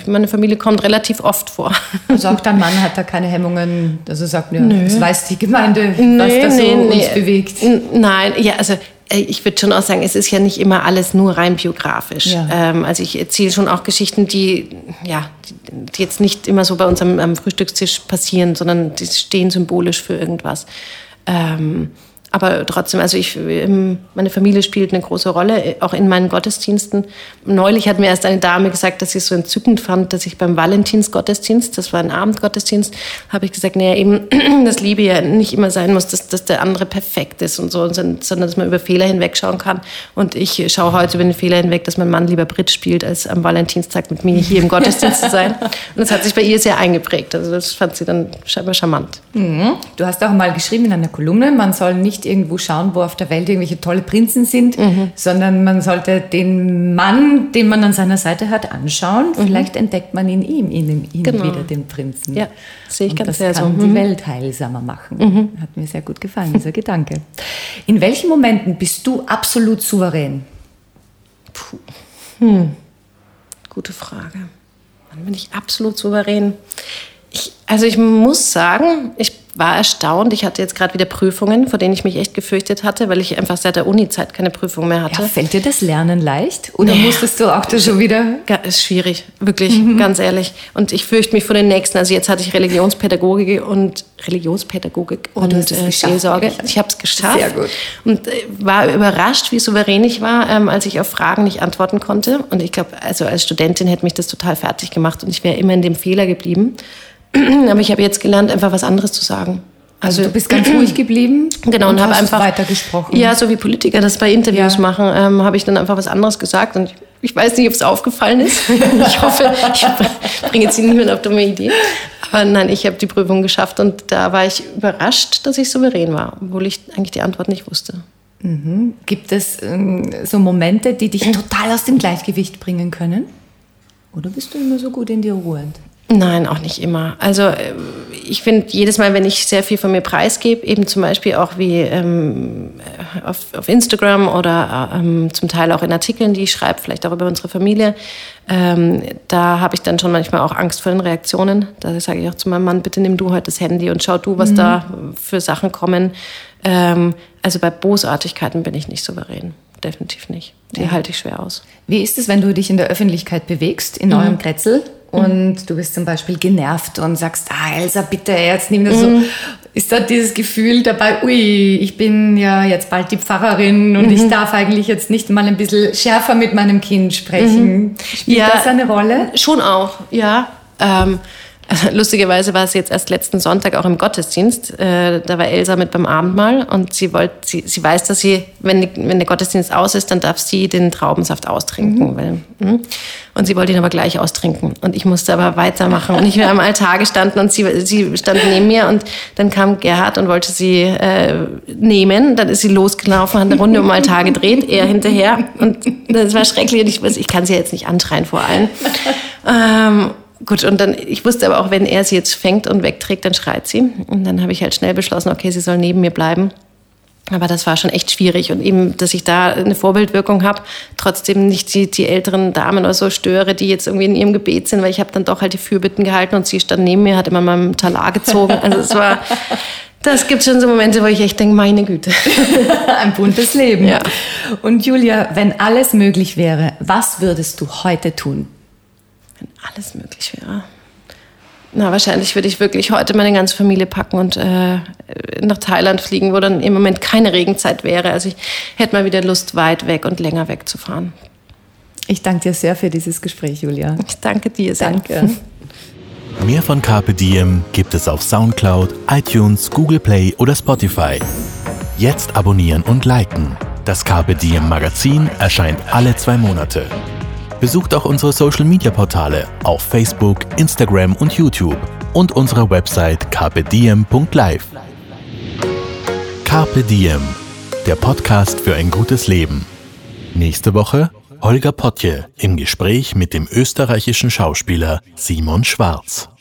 meine Familie kommt relativ oft vor. Also auch dein Mann hat da keine Hemmungen, also sagt, ja, Nö. das weiß die Gemeinde, nee, was da so nee, uns nee. bewegt. Nein, ja, also äh, ich würde schon auch sagen, es ist ja nicht immer alles nur rein biografisch. Ja. Ähm, also ich erzähle schon auch Geschichten, die, ja, die jetzt nicht immer so bei uns am, am Frühstückstisch passieren, sondern die stehen symbolisch für irgendwas. Ähm, aber trotzdem, also ich, ähm, meine Familie spielt eine große Rolle, äh, auch in meinen Gottesdiensten. Neulich hat mir erst eine Dame gesagt, dass sie es so entzückend fand, dass ich beim Valentinsgottesdienst, das war ein Abendgottesdienst, habe ich gesagt, naja, eben, dass Liebe ja nicht immer sein muss, dass, dass der andere perfekt ist und so, sondern dass man über Fehler hinwegschauen kann. Und ich schaue heute über den Fehler hinweg, dass mein Mann lieber Brit spielt, als am Valentinstag mit mir hier im Gottesdienst zu sein. Und das hat sich bei ihr sehr eingeprägt. Also das fand sie dann scheinbar charmant. Mhm. Du hast auch mal geschrieben in einer Kolumne, man soll nicht nicht irgendwo schauen, wo auf der Welt irgendwelche tolle Prinzen sind, mhm. sondern man sollte den Mann, den man an seiner Seite hat, anschauen. Mhm. Vielleicht entdeckt man in ihm, in ihm genau. wieder den Prinzen. Ja, sehe ich Und ganz das sehr kann so. die Mhm. Welt heilsamer machen. Hat mir sehr gut gefallen, dieser Gedanke. In welchen Momenten bist du absolut souverän? Gute Frage. Wann bin ich absolut souverän? Ich, also ich muss sagen, ich war erstaunt. Ich hatte jetzt gerade wieder Prüfungen, vor denen ich mich echt gefürchtet hatte, weil ich einfach seit der Uni-Zeit keine Prüfung mehr hatte. Ja, fällt dir das Lernen leicht? Oder Nee. musstest du auch da schon wieder Ga- Ist schwierig, wirklich, Mhm. ganz ehrlich. Und ich fürchte mich vor den nächsten. Also jetzt hatte ich Religionspädagogik und Religionspädagogik Oh, und es äh, Seelsorge. Ich habe es geschafft. Sehr gut. Und äh, war überrascht, wie souverän ich war, ähm, als ich auf Fragen nicht antworten konnte. Und ich glaube, also als Studentin hätte mich das total fertig gemacht und ich wäre immer in dem Fehler geblieben. Aber ich habe jetzt gelernt, einfach was anderes zu sagen. Also du bist ganz ruhig geblieben Genau, und, habe hast einfach weitergesprochen. Ja, so wie Politiker das bei Interviews Ja. machen, ähm, habe ich dann einfach was anderes gesagt und ich, ich weiß nicht, ob es aufgefallen ist. ich hoffe, ich bringe jetzt niemand auf dumme Idee. Aber nein, ich habe die Prüfung geschafft und da war ich überrascht, dass ich souverän war, obwohl ich eigentlich die Antwort nicht wusste. Gibt es ähm, so Momente, die dich total aus dem Gleichgewicht bringen können? Oder bist du immer so gut in dir ruhend? Nein, auch nicht immer. Also äh, ich finde, jedes Mal, wenn ich sehr viel von mir preisgebe, eben zum Beispiel auch wie ähm, äh, auf, auf Instagram oder äh, ähm, zum Teil auch in Artikeln, die ich schreibe, vielleicht auch über unsere Familie, ähm, da habe ich dann schon manchmal auch Angst vor den Reaktionen. Da sage ich auch zu meinem Mann, bitte nimm du heute das Handy und schau du, was da für Sachen kommen. Ähm, also bei Bosartigkeiten bin ich nicht souverän. Definitiv nicht. Die halte ich schwer aus. Wie ist es, wenn du dich in der Öffentlichkeit bewegst, in eurem Kretzel, und du bist zum Beispiel genervt und sagst, ah, Elsa, bitte, jetzt nimm das so. Ist da dieses Gefühl dabei, ui, ich bin ja jetzt bald die Pfarrerin und ich darf eigentlich jetzt nicht mal ein bisschen schärfer mit meinem Kind sprechen. Spielt Ja. das eine Rolle? Schon auch, ja. Ähm, lustigerweise war es jetzt erst letzten Sonntag auch im Gottesdienst. Äh, da war Elsa mit beim Abendmahl und sie wollte, sie, sie weiß, dass sie, wenn, die, wenn der Gottesdienst aus ist, dann darf sie den Traubensaft austrinken. Weil, hm? und sie wollte ihn aber gleich austrinken. Und ich musste aber weitermachen. Und ich war am Altar gestanden und sie, sie stand neben mir und dann kam Gerhard und wollte sie äh, nehmen. Dann ist sie losgelaufen, hat eine Runde um den Altar gedreht, er hinterher. Und das war schrecklich. Und ich, ich kann sie jetzt nicht anschreien vor allen. Ähm, gut, und dann, ich wusste aber auch, wenn er sie jetzt fängt und wegträgt, dann schreit sie. Und dann habe ich halt schnell beschlossen, okay, sie soll neben mir bleiben. Aber das war schon echt schwierig und eben, dass ich da eine Vorbildwirkung habe, trotzdem nicht die, die älteren Damen oder so störe, die jetzt irgendwie in ihrem Gebet sind, weil ich habe dann doch halt die Fürbitten gehalten und sie stand neben mir, hat immer meinem Talar gezogen. Also es war, das gibt schon so Momente, wo ich echt denke, meine Güte. Ein buntes Leben. Ja. Und Julia, wenn alles möglich wäre, was würdest du heute tun? Wenn alles möglich wäre. Na, wahrscheinlich würde ich wirklich heute meine ganze Familie packen und äh, nach Thailand fliegen, wo dann im Moment keine Regenzeit wäre. Also ich hätte mal wieder Lust, weit weg und länger wegzufahren. Ich danke dir sehr für dieses Gespräch, Julia. Ich danke dir sehr. Danke. Mehr von Carpe Diem gibt es auf Soundcloud, iTunes, Google Play oder Spotify. Jetzt abonnieren und liken. Das Carpe Diem Magazin erscheint alle zwei Monate. Besucht auch unsere Social Media Portale auf Facebook, Instagram und YouTube und unsere Website carpediem.live. Carpe Diem, der Podcast für ein gutes Leben. Nächste Woche Holger Potje im Gespräch mit dem österreichischen Schauspieler Simon Schwarz.